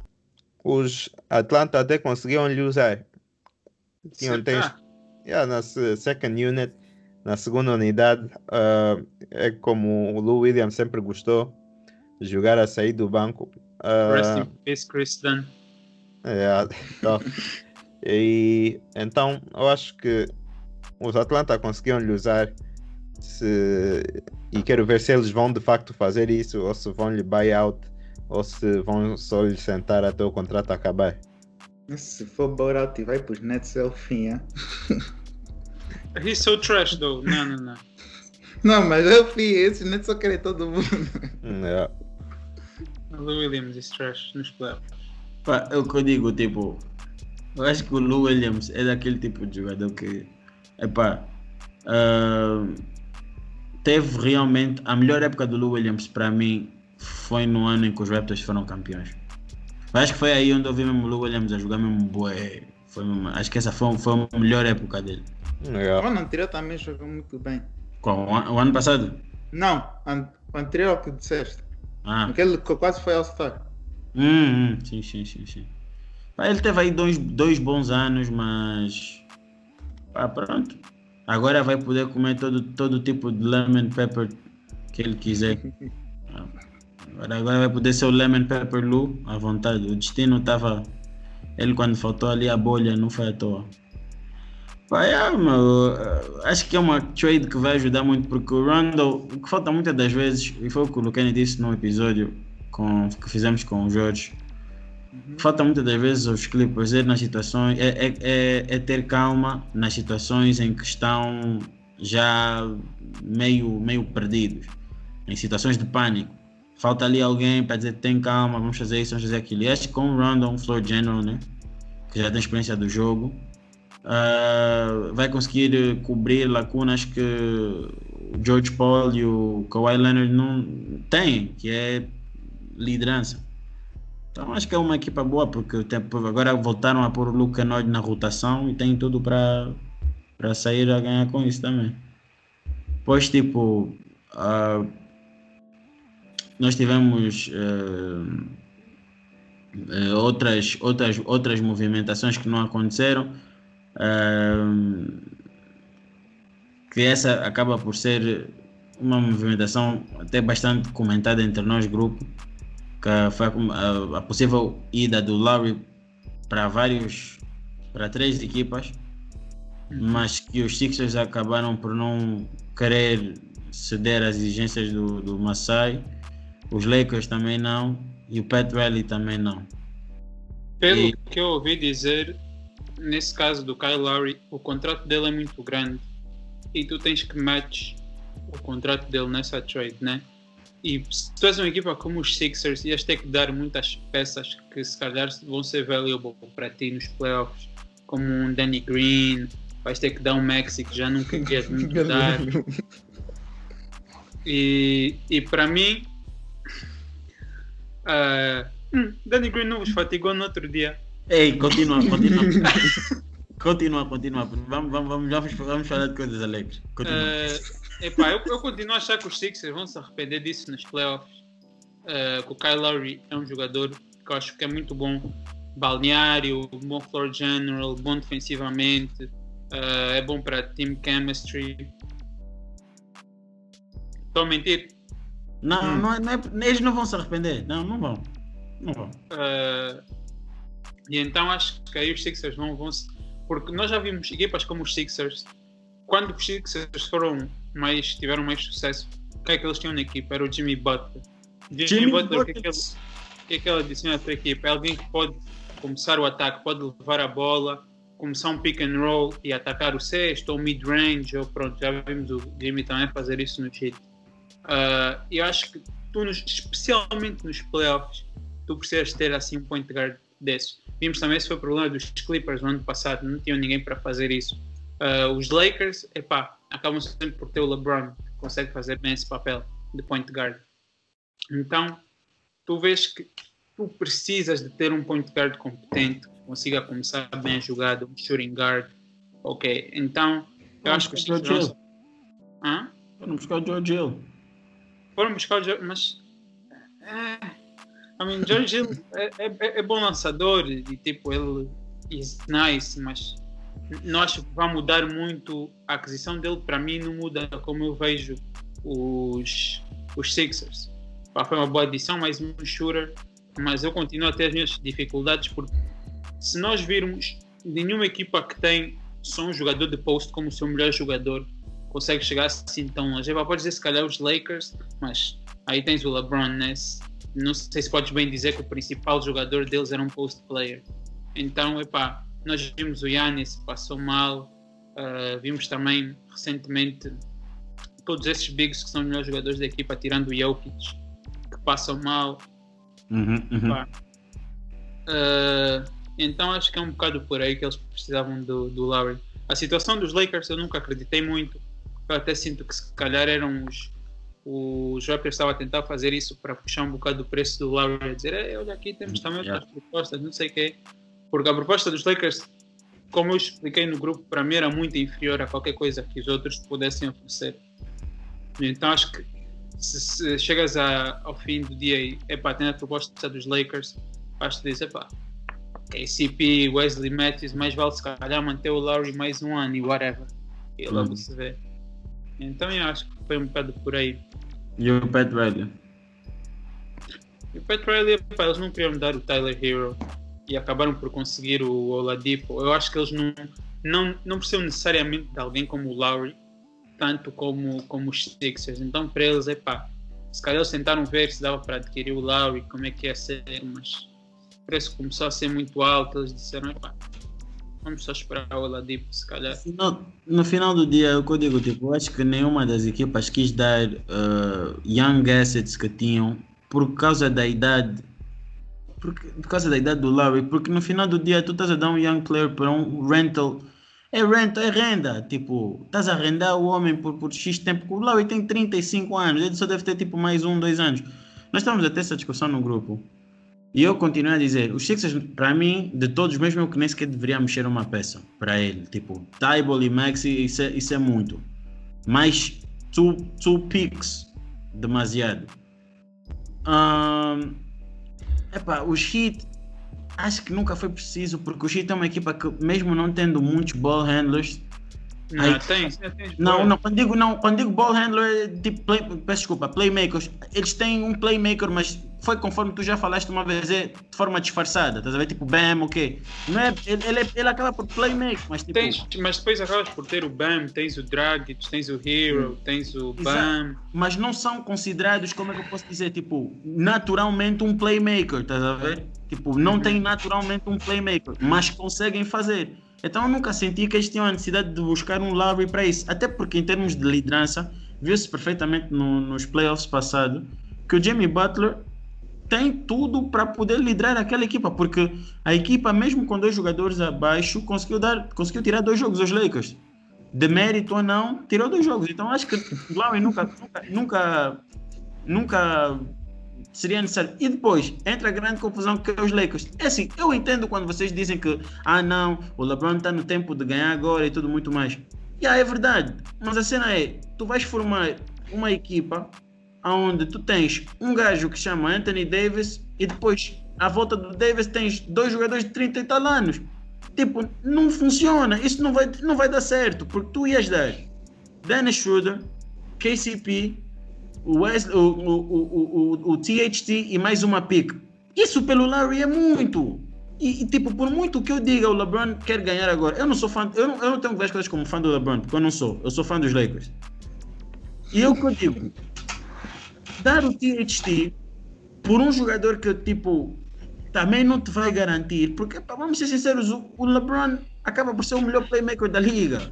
os Atlanta até conseguiam lhe usar. Tinham, Ah, yeah, na se- second unit, na segunda unidade, ah, é como o Lou Williams sempre gostou de jogar a sair do banco. Ah, Rest in peace, Chris Dunn. é, então, e então eu acho que os Atlanta conseguiram lhe usar se, e quero ver se eles vão de facto fazer isso ou se vão lhe buy out ou se vão só lhe sentar até o contrato acabar. Se for bailout e vai para os Nets é o fim, é? He's so trash, though. Não, não, não. Não, mas é o fim. Esses Nets só querem todo mundo. Hum, é. Lou Williams is trash nos playoffs. Pá, é o que eu digo, tipo, eu acho que o Lou Williams é daquele tipo de jogador que, epá, ah, teve realmente a melhor época do Lou Williams para mim foi no ano em que os Raptors foram campeões. Eu acho que foi aí onde eu vi mesmo o Lou Williams a jogar mesmo bué. Foi mesmo- acho que essa foi, foi a melhor época dele. É. O ano anterior também jogou muito bem. Qual, o ano passado? Não, an- o anterior ao que disseste. Ah, Aquele que quase foi All-Star. Hum, hum, sim, sim, sim, sim. Pá, ele teve aí dois, dois bons anos, mas pá, pronto. Agora vai poder comer todo, todo tipo de lemon pepper que ele quiser. Ah, Agora, agora vai poder ser o lemon pepper Lu à vontade. O destino estava. Ele quando faltou ali a bolha, não foi à toa. É, meu, acho que é uma trade que vai ajudar muito porque o Rondo, o que falta muitas das vezes, e foi o que o Lucani disse no episódio com, que fizemos com o Jorge, falta muitas das vezes aos Clippers é nas situações, é, é, é, é ter calma nas situações em que estão já meio, meio perdidos, em situações de pânico. Falta ali alguém para dizer tem calma, vamos fazer isso, vamos fazer aquilo. E que com o Rondo, um floor general, né? que já tem experiência do jogo, ah, vai conseguir eh, cobrir lacunas que o George Paul e o Kawhi Leonard não têm, que é liderança. Então acho que é uma equipa boa, porque agora voltaram a pôr o Luca Kennard na rotação e tem tudo para sair a ganhar com isso também. Pois tipo, ah, nós tivemos eh, outras, outras, outras movimentações que não aconteceram. eh, que essa acaba por ser uma movimentação até bastante comentada entre nós, grupo, que foi a, a possível ida do Larry para vários, para três equipas, mas que os Sixers acabaram por não querer ceder às exigências do, do Masai, os Lakers também não, e o Pat Riley também não. Pelo E- que eu ouvi dizer, nesse caso do Kyle Lowry, o contrato dele é muito grande e tu tens que match o contrato dele nessa trade, né? E se tu és uma equipa como os Sixers, ias ter que dar muitas peças que se calhar vão ser valuable para ti nos playoffs, como um Danny Green, vais ter que dar um Maxi que já nunca queres muito dar. E, e para mim, Hum, Danny Green não vos fatigou no outro dia. Ei, continua, continua. continua, continua. Vamos, vamos, vamos, vamos, falar de coisas alegres. Continua. Eh, epá, eu, eu continuo a achar que os Sixers vão se arrepender disso nos playoffs. Eh, que o Kyle Lowry é um jogador que eu acho que é muito bom. Balneário, bom floor general, bom defensivamente, eh, é bom para team chemistry. Estou a mentir. Não, hum. não, é, não é, eles não vão se arrepender. Não, não vão. Não vão. Uh, e então acho que aí os Sixers vão, vão se- porque nós já vimos equipas como os Sixers quando os Sixers foram mais tiveram mais sucesso o que é que eles tinham na equipa era o Jimmy Butler Jimmy, Jimmy Butler o que é que ele, o que é que ele adiciona à tua equipa é alguém que pode começar o ataque pode levar a bola começar um pick and roll e atacar o sexto ou mid range ou pronto já vimos o Jimmy também fazer isso no cheat Uh, eu acho que tu nos- especialmente nos playoffs tu precisas ter assim um point guard desses. Vimos também esse foi o problema dos Clippers no ano passado, não tinham ninguém para fazer isso. Ah, os Lakers, epá, acabam sempre por ter o LeBron, que consegue fazer bem esse papel de point guard. Então, tu vês que tu precisas de ter um point guard competente, que consiga começar bem a jogada, um shooting guard. Ok, então, eu acho que os vão- Hã? Vamos buscar o George Hill. Foram buscar o George, mas é, I mean, George Hill é, é, é bom lançador e tipo ele is nice, mas não acho que vai mudar muito a aquisição dele. Para mim, não muda como eu vejo os, os Sixers. Foi uma boa adição, mais um shooter, mas eu continuo a ter as minhas dificuldades porque se nós virmos nenhuma equipa que tem só um jogador de post como seu melhor jogador consegue chegar assim tão longe. Epá, Pode dizer se calhar os Lakers, mas aí tens o LeBron, né? Não sei se podes bem dizer que o principal jogador deles era um post player. Então, epá, nós vimos o Yannis, passou mal. ah, vimos também recentemente todos esses bigs que são os melhores jogadores da equipa, tirando o Jokic, que passam mal. Uhum, uhum. Uh, então acho que é um bocado por aí que eles precisavam do, do Lowry. A situação dos Lakers eu nunca acreditei muito. Eu até sinto que se calhar eram os, os Raptors estavam a tentar fazer isso para puxar um bocado o preço do Lowry, a dizer, "Ei, olha aqui temos também outras propostas, não sei o quê. Porque a proposta dos Lakers, como eu expliquei no grupo, para mim era muito inferior a qualquer coisa que os outros pudessem oferecer. Então acho que se, se chegas a- ao fim do dia e epá, tem a proposta dos Lakers, acho que diz, epá, KCP, Wesley Matthews, mais vale se calhar manter o Lowry mais um ano e whatever. E logo Uhum. se vê. Então eu acho que foi um bocado por aí. E o Pat Riley. E o Pat Riley, epá, eles não queriam dar o Tyler Hero e acabaram por conseguir o Oladipo. Eu acho que eles não, não, não precisam necessariamente de alguém como o Lowry, tanto como, como os Sixers. Então para eles, epá, se calhar eles tentaram ver se dava para adquirir o Lowry, como é que ia ser, mas o preço começou a ser muito alto. Eles disseram, epá, vamos só esperar o Oladipo, se calhar. No, no final do dia, o que eu digo, tipo, eu acho que nenhuma das equipas quis dar uh, young assets que tinham por causa da idade. Porque, por causa da idade do Larry, porque no final do dia tu estás a dar um young player para um rental. É rental, é renda. Tipo, estás a arrendar o homem por, por X tempo. O Larry tem 35 anos, ele só deve ter tipo mais um, dois anos. Nós estamos a ter essa discussão no grupo. E eu continuo a dizer, os Sixers, para mim, de todos, mesmo eu que nem sequer deveria mexer uma peça para ele. Tipo, Tybal e Maxi, isso é, isso é muito. Mas two, two picks, demasiado. Ahn, epá, os Heat, acho que nunca foi preciso, porque os Heat é uma equipa que, mesmo não tendo muitos ball handlers, Não, Aí- tens, tens não, não, quando digo, não, quando digo ball handler, é tipo, play, peço desculpa, playmakers, eles têm um playmaker, mas foi conforme tu já falaste uma vez, é de forma disfarçada, estás a ver? Tipo, Bam, ok. Não é, ele, ele, é- ele acaba por playmake, mas tipo. Tens, mas depois acabas por ter o Bam, tens o Dragic, tens o Hero, tens o Bam. mas não são considerados, como é que eu posso dizer, tipo, naturalmente um playmaker, estás a ver? Tipo, não tem naturalmente um playmaker, mas conseguem fazer. Então eu nunca senti que eles tinham a necessidade de buscar um Larry para isso. Até porque em termos de liderança, viu-se perfeitamente no- nos playoffs passados que o Jimmy Butler tem tudo para poder liderar aquela equipa, porque a equipa, mesmo com dois jogadores abaixo, conseguiu, dar, conseguiu tirar dois jogos aos Lakers. De mérito ou não, tirou dois jogos. Então acho que o Lowry nunca, nunca, nunca, nunca seria necessário. E depois entra a grande confusão que é os Lakers. É assim, eu entendo quando vocês dizem que, ah não, o LeBron está no tempo de ganhar agora e tudo muito mais. E yeah, é verdade. Mas a cena é, tu vais formar uma equipa onde tu tens um gajo que chama Anthony Davis e depois à volta do Davis tens dois jogadores de 30 e tal anos. Tipo, não funciona. Isso não vai, não vai dar certo. Porque tu ias dar Dennis Schroeder, KCP, o, Wesley, o, o, o, o, THT e mais uma pick. Isso pelo Larry é muito. E, e, tipo, por muito que eu diga o LeBron quer ganhar agora, eu não sou fã, eu não, eu não tenho que ver as coisas como fã do LeBron, porque eu não sou. Eu sou fã dos Lakers. E eu que eu digo, dar o THT por um jogador que, tipo, também não te vai garantir, porque, pá, vamos ser sinceros, o LeBron acaba por ser o melhor playmaker da liga.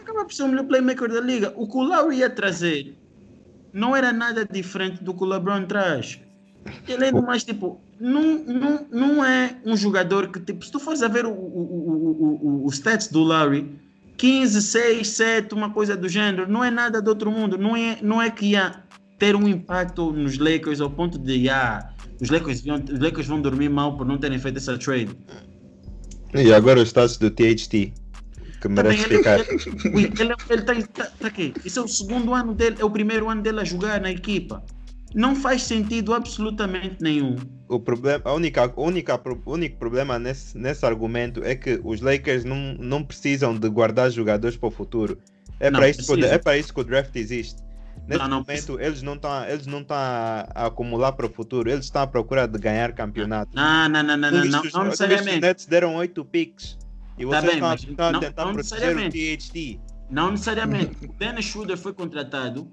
Acaba por ser o melhor playmaker da liga. O que o Lowry ia trazer não era nada diferente do que o LeBron traz. E além do mais, tipo, não, não, não é um jogador que, tipo, se tu fores a ver o, o, o, o, stats do Larry, 15, 6, 7, uma coisa do gênero, não é nada do outro mundo. Não é, não é que ia ter um impacto nos Lakers ao ponto de, ah, os Lakers, vão, os Lakers vão dormir mal por não terem feito essa trade. E agora o status do THT que merece ficar. Ele, ele, ele, ele tá, tá, tá aqui. Isso é o segundo ano dele, é o primeiro ano dele a jogar na equipa. Não faz sentido absolutamente nenhum. O problema, a única, única, único problema nesse, nesse argumento é que os Lakers não, não precisam de guardar jogadores para o futuro. É para isso, que, é para isso que o draft existe. Nesse não, não momento, eles não estão eles não estão a, a acumular para o futuro, eles estão à procura de ganhar campeonato. Não, não, não, não, não, não, não necessariamente. Os Nets deram 8 picks. E tá vocês tá estão, a tentar não proteger o THT. Não necessariamente. o Dennis Schroeder foi contratado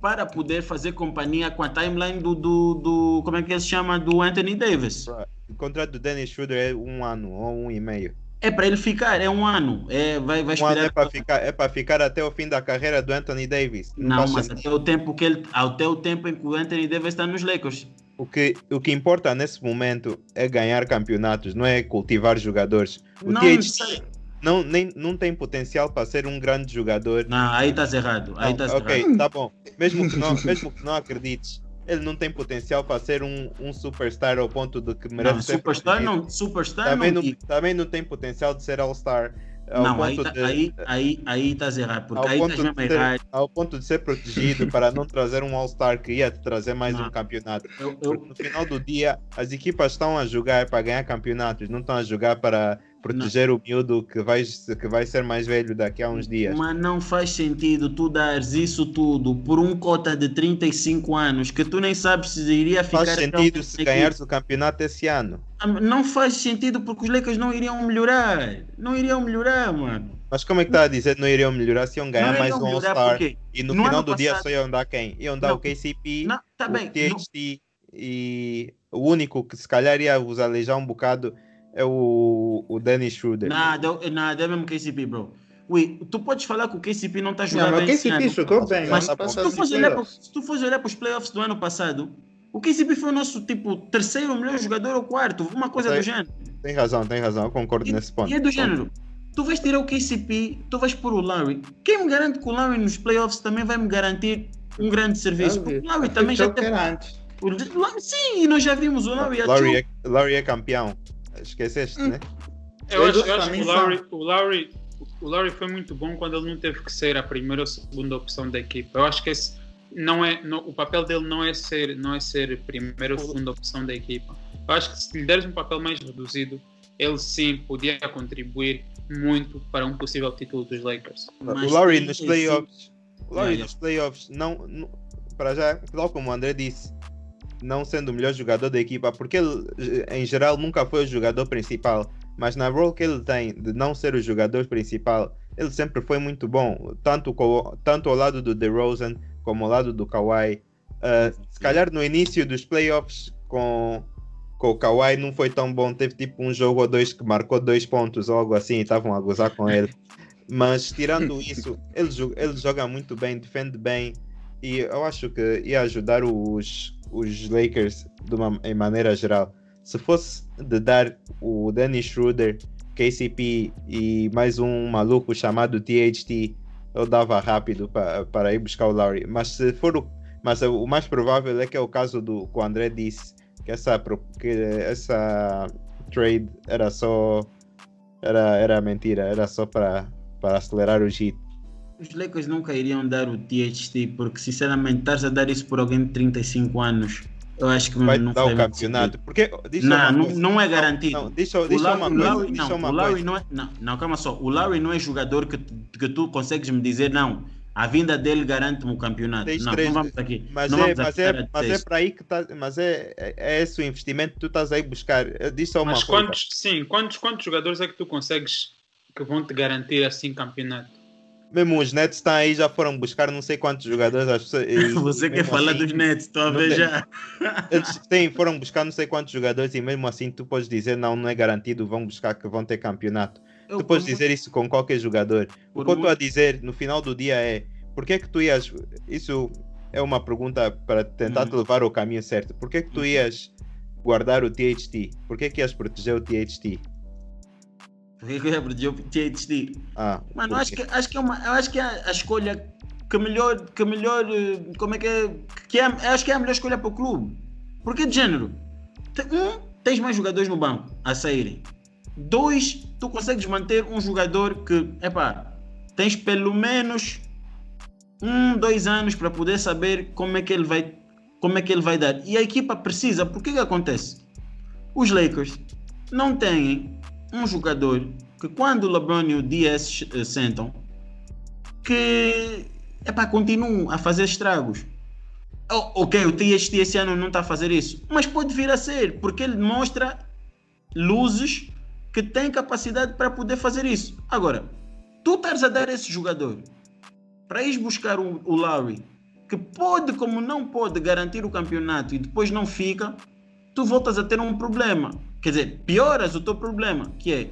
para poder fazer companhia com a timeline do, do, do como é que ele se chama, do Anthony Davis. O contrato do Dennis Schroeder é um ano ou um e meio. É para ele ficar, é um ano. É, vai, vai um ano é para ficar, é para ficar até o fim da carreira do Anthony Davis. Não, não mas até o tempo que ele, até o tempo em que o Anthony Davis está nos Lakers. O que, o que importa nesse momento é ganhar campeonatos, não é cultivar jogadores. O não, THT não, nem, não tem potencial para ser um grande jogador. Não, aí estás errado. Aí estás ok, errado. tá bom. Mesmo que, não, mesmo que não acredites, ele não tem potencial para ser um, um superstar ao ponto de que merece não, ser. Superstar não, superstar também não, não, também não tem potencial de ser All-Star. Não, aí, tá, de, aí, aí, aí estás errado, porque aí estás mesmo ser, errado. Ao ponto de ser protegido para não trazer um All-Star que ia trazer mais não. um campeonato. Eu, eu... No final do dia, as equipas estão a jogar para ganhar campeonatos, não estão a jogar para proteger não. o miúdo que vai, que vai ser mais velho daqui a uns dias. Mas não faz sentido tu dares isso tudo por um cota de 35 anos que tu nem sabes se iria ficar. Faz sentido se ganhares o campeonato esse ano. Não faz sentido porque os Lakers não iriam melhorar. Não iriam melhorar, mano. Mas como é que está a dizer que não iriam melhorar se iam ganhar mais um All-Star? E no, no final do passado... dia só iam dar quem? Iam dar não, o KCP, não, tá o bem, THT e o único que se calhar ia vos alejar um bocado é o, o Dennis Schroeder. Nada, nada, é mesmo KCP, bro. Ui, tu podes falar que o KCP não está jogando não, bem. O KCP jogou bem. Mas se tu, fores olhar, se tu fores olhar para os playoffs do ano passado, o KCP foi o nosso tipo terceiro melhor jogador ou quarto, uma coisa tem, do gênero. Tem razão, tem razão, eu concordo e, nesse ponto. E é do gênero. Tu vais tirar o KCP, tu vais pôr o Larry. Quem me garante que o Larry nos playoffs também vai me garantir um grande serviço? Porque o Larry também já tem. Antes. Sim, nós já vimos o Larry. Larry é, Larry é campeão. Esqueceste, hum. né? Eu acho, eu acho que o Lowry, o, Lowry, o Lowry foi muito bom quando ele não teve que ser a primeira ou segunda opção da equipa. Eu acho que esse não é, não, o papel dele não é ser não é ser primeira ou segunda opção da equipa. Eu acho que se lhe deres um papel mais reduzido, ele sim podia contribuir muito para um possível título dos Lakers. Mas o Lowry nos playoffs, o Lowry nos playoffs não, não, para já, tal como o André disse, não sendo o melhor jogador da equipa, porque ele, em geral, nunca foi o jogador principal. Mas na role que ele tem de não ser o jogador principal, ele sempre foi muito bom, tanto, tanto ao lado do DeRozan como ao lado do Kawhi. Uh, se calhar no início dos playoffs com, com o Kawhi não foi tão bom, teve tipo um jogo ou dois que marcou dois pontos ou algo assim e estavam a gozar com ele. Mas tirando isso, ele, ele joga muito bem, defende bem e eu acho que ia ajudar os, os Lakers de uma, em maneira geral. Se fosse de dar o Dennis Schroeder, KCP e mais um maluco chamado THT, eu dava rápido para, para ir buscar o Lowry. Mas se for, Mas o mais provável é que é o caso do que o André disse, que essa, que essa trade era só era, era mentira, era só para para acelerar o Heat. Os Lakers nunca iriam dar o THT, porque sinceramente, estás a dar isso por alguém de 35 anos. Eu acho que Vai não dar o campeonato. Porque Não, uma não, não é garantido. Não, diz só, O Larry- uma o coisa. Larry, não, uma o Larry coisa. não é. Não, não, calma só. O Larry não é jogador que, que tu consegues me dizer, não. A vinda dele garante-me o campeonato. Tens não, três- não vamos aqui. Mas não é, mas é, mas é para aí que tá, mas é, é, é esse o investimento que tu estás aí buscar. Eh, Diz só uma Mas coisa. quantos, sim, quantos, quantos jogadores é que tu consegues que vão te garantir assim campeonato? Mesmo os Nets estão aí, já foram buscar não sei quantos jogadores. Pessoas, e- Você quer mesmo falar assim, dos Nets, estou a ver já. Eles têm, foram buscar não sei quantos jogadores e mesmo assim tu podes dizer não, não é garantido, vão buscar que vão ter campeonato. Eu, tu podes por dizer isso com qualquer jogador. O por que eu estou a dizer no final do dia é por que que tu ias. Isso é uma pergunta para tentar te Uhum. levar ao caminho certo. Por que que tu Uhum. ias guardar o THT? Por que que ias proteger o THT? Por que que eu ia perder o THT? Ah, Mano, acho quê? que, acho que é uma, eu acho que é a escolha que melhor, que melhor, como é que é, que é, acho que é a melhor escolha para o clube. Porque de género, um, tens mais jogadores no banco a saírem. Dois, tu consegues manter um jogador que, epá, tens pelo menos um, dois anos para poder saber como é que ele vai, como é que ele vai dar. E a equipa precisa, porque que acontece? Os Lakers não têm um jogador que quando o LeBron e o Diaz eh, sentam, que epá, continuam a fazer estragos. O- ok, o THT esse ano não está a fazer isso, mas pode vir a ser, porque ele mostra luzes que têm capacidade para poder fazer isso. Agora, tu estás a dar esse jogador para ir buscar o, o Larry, que pode, como não pode, garantir o campeonato e depois não fica, tu voltas a ter um problema. Quer dizer, pioras o teu problema, que é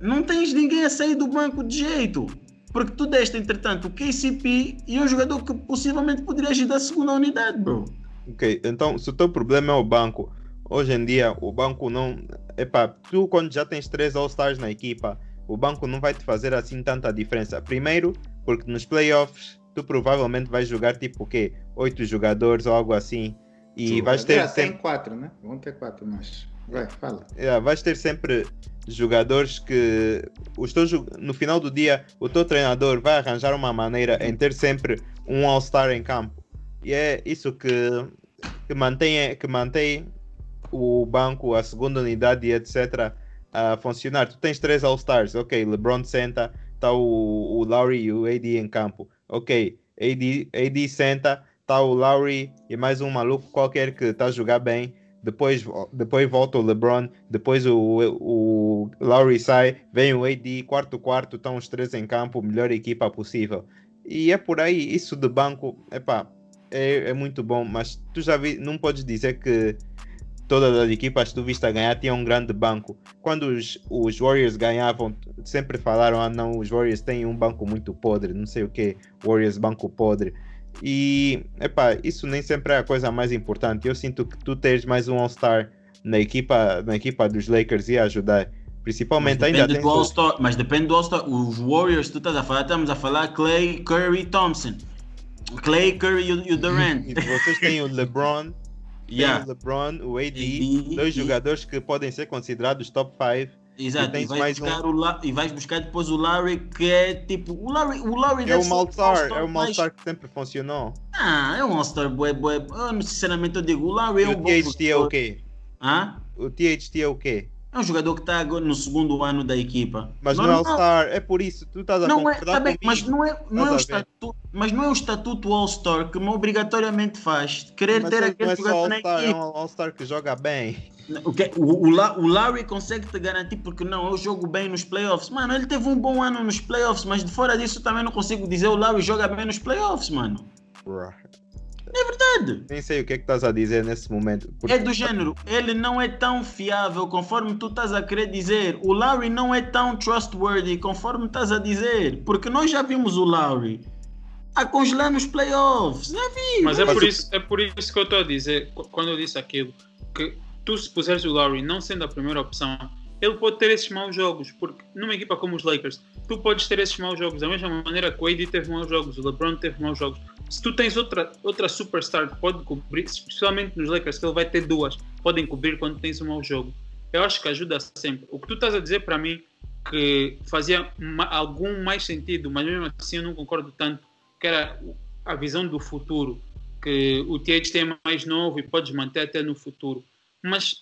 não tens ninguém a sair do banco de jeito. Porque tu deste, entretanto, o KCP e um jogador que possivelmente poderia agir da segunda unidade, bro. Ok, então se o teu problema é o banco, hoje em dia o banco não. Epá, tu quando já tens três All-Stars na equipa, o banco não vai te fazer assim tanta diferença. Primeiro, porque nos playoffs tu provavelmente vais jogar tipo o quê? Oito jogadores ou algo assim. E vais ter Tem sempre. quatro, né? Vão ter quatro, mas. Vai, fala. Yeah, vais ter sempre jogadores que os teus, no final do dia o teu treinador vai arranjar uma maneira em ter sempre um All-Star em campo. E é isso que, que, mantém, que mantém o banco, a segunda unidade etc. a funcionar. Tu tens três All-Stars, ok, LeBron senta, está o, o Lowry e o AD em campo. Ok, AD, AD senta, está o Lowry e mais um maluco qualquer que está a jogar bem depois, depois volta o LeBron, depois o, o Lowry sai, vem o AD, quarto quarto, estão os três em campo, melhor equipa possível. E é por aí, isso de banco, epá, é, é muito bom, mas tu já vi, não podes dizer que todas as equipas que tu viste a ganhar tinham um grande banco. Quando os, os Warriors ganhavam, sempre falaram, ah não, os Warriors têm um banco muito podre, não sei o que, Warriors banco podre. E, epá, isso nem sempre é a coisa mais importante. Eu sinto que tu teres mais um All-Star na equipa, na equipa dos Lakers ia ajudar. Principalmente Mas ainda tens do All-Star. Mas depende do All-Star. Os Warriors, tu estás a falar, estamos a falar Clay, Curry, Thompson. Clay, Curry e o- e Durant. E vocês têm o LeBron, Yeah. o LeBron, o AD, AD, dois e- jogadores que podem ser considerados top 5. Exato, e, vais mais buscar o La- e vais buscar depois o Larry, que é tipo. O Larry, o Larry É o ser All-Star, é o All-Star que sempre funcionou. Ah, é um All-Star bué, bué. Eu, não- sinceramente, eu digo, o Larry E é um o bom THT é o quê? Hã? O THT é o quê? É um jogador que está agora no segundo ano da equipa. Mas não é Normal. All-Star, é por isso, tu estás a Não é, tá bem, mas não é, não é o estatuto, mas não é o estatuto All-Star que me obrigatoriamente faz querer Mas ter ele aquele não é jogador na All-Star, é um. All-Star que joga bem. O, que- o, o, o Larry consegue te garantir porque não, eu jogo bem nos playoffs. Mano, ele teve um bom ano nos playoffs, mas de fora disso também não consigo dizer o Larry joga bem nos playoffs, mano. Verdade. Nem sei o que é que estás a dizer nesse momento. porque- É do género, ele não é tão fiável conforme tu estás a querer dizer. O Larry não é tão trustworthy conforme estás a dizer. Porque nós já vimos o Larry a congelar nos playoffs. Já vi. Mas é Mas por, isso, é por isso que eu estou a dizer, qu- quando eu disse aquilo, que tu se puseres o Lowry não sendo a primeira opção, ele pode ter esses maus jogos, porque numa equipa como os Lakers, tu podes ter esses maus jogos, da mesma maneira que o AD teve maus jogos, o LeBron teve maus jogos, se tu tens outra, outra superstar que pode cobrir, especialmente nos Lakers, que ele vai ter duas, podem cobrir quando tens um mau jogo. Eu acho que ajuda sempre. O que tu estás a dizer para mim que fazia algum mais sentido, mas mesmo assim eu não concordo tanto, que era a visão do futuro, que o THT é mais novo e podes manter até no futuro. Mas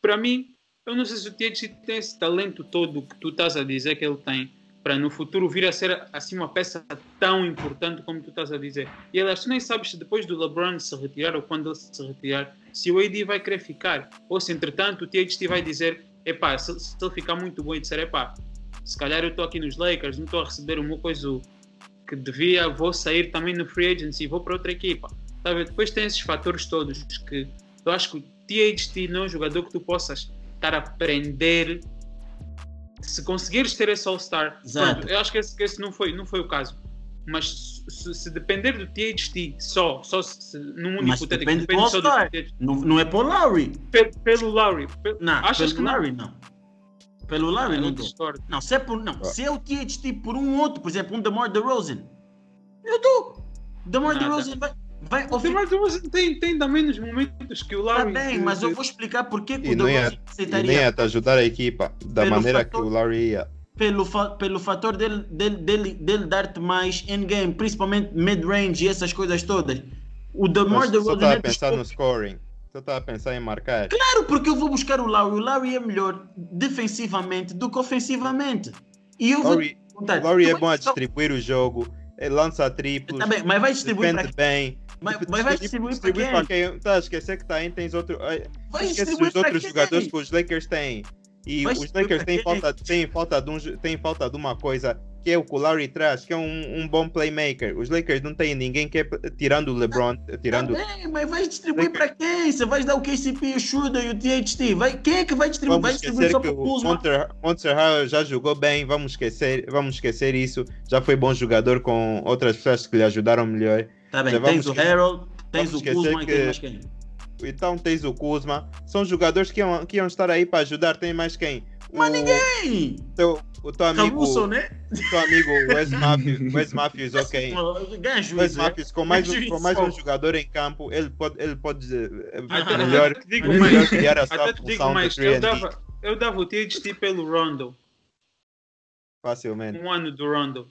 para mim, eu não sei se o THT tem esse talento todo que tu estás a dizer que ele tem para no futuro vir a ser assim uma peça tão importante como tu estás a dizer. E aliás, tu nem sabes se depois do LeBron se retirar ou quando ele se retirar, se o AD vai querer ficar. Ou se entretanto o THT vai dizer, epá, se, se ele ficar muito bom e disser, epá, se calhar eu estou aqui nos Lakers, não estou a receber meu coisa que devia, vou sair também no free agency, vou para outra equipa. Tá? Depois tem esses fatores todos que eu acho que THT não é um jogador que tu possas estar a aprender. Se conseguires ter esse All-Star, eu acho que esse, que esse não, foi, não foi o caso. Mas se, se depender do THT só, só se, no mundo Mas hipotético, depende do depende só do. THT. Não, não é pelo Lowry. Pe- Pelo Lowry. pe- Não, Achas pelo que não? Lowry não. Pelo Lowry não discordo. Não, se é por, não, Ah. se é o THT por um outro, por exemplo, um DeMar DeRozan, eu dou. DeMar Nada. DeRozan vai, vai O DeMar DeRozan tem, tem também nos momentos que o Tá Lowry... bem, mas eu vou explicar porque que o não ia, DeRozan e nem aceitaria ia te ajudar a equipa da Pelo maneira fator- que o Larry ia. pelo, fa pelo fator dele, dele, dele, dele dar-te mais endgame, principalmente mid-range e essas coisas todas. O DeMar Mas só DeRozan estava é a dos pensar no scoring. Só estava a pensar em marcar. Claro, porque eu vou buscar o Lowry. O Lowry é melhor defensivamente do que ofensivamente. E eu vou contar. o Larry tu é bom a distribuir o jogo. Ele lança triplos. Tá bem, mas vai distribuir para bem. Mas, Tipo, mas vai distribuir para quem? quem? Tá esquecer que tá aí, tens outro. Vai Esquece distribuir os outros jogadores que os Lakers têm. E Vai os distribuir Lakers têm falta, têm, falta de um, têm falta de uma coisa que é o que o Larry traz, que é um, um bom playmaker. Os Lakers não têm ninguém que é tirando o LeBron, tirando. Tá bem, mas vai distribuir para quem? Você vai dar o KCP, o Schroeder e o THT? Vai, quem é que vai distribuir? Vamos Vai distribuir só para o Kuzma? Monter Harrell já jogou bem, vamos esquecer, vamos esquecer isso. Já foi bom jogador com outras pessoas que lhe ajudaram melhor. Tá bem, tens o Harold, tens o Kuzma e que- mais quem? Então tens o Kuzma. São jogadores que iam, que iam estar aí para ajudar. Tem mais quem? Mas O ninguém! Teu, o teu amigo, Caruso, né? o teu amigo Wes Matthews, Wes Matthews, ok. Ganha Wes juízo, é? Matthews, com mais, um, com mais um jogador em campo, ele pode, ele pode eh, Até- melhor, até te digo melhor mais. criar a sua função mais, eu 3 dava, eu dava o THT pelo Rondo, facilmente. um ano do Rondo.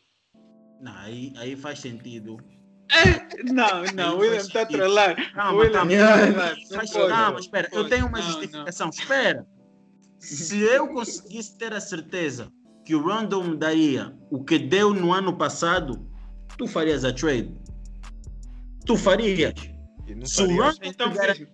Não, aí, aí faz sentido. Não, não, o William está a trollar. Calma, William calma. Não Mas calma, espera, eu tenho uma Não, não. justificação. Espera. Se eu conseguisse ter a certeza que o Rondo me daria o que deu no ano passado, tu farias a trade. Tu farias. Não Se o. Rondo Então,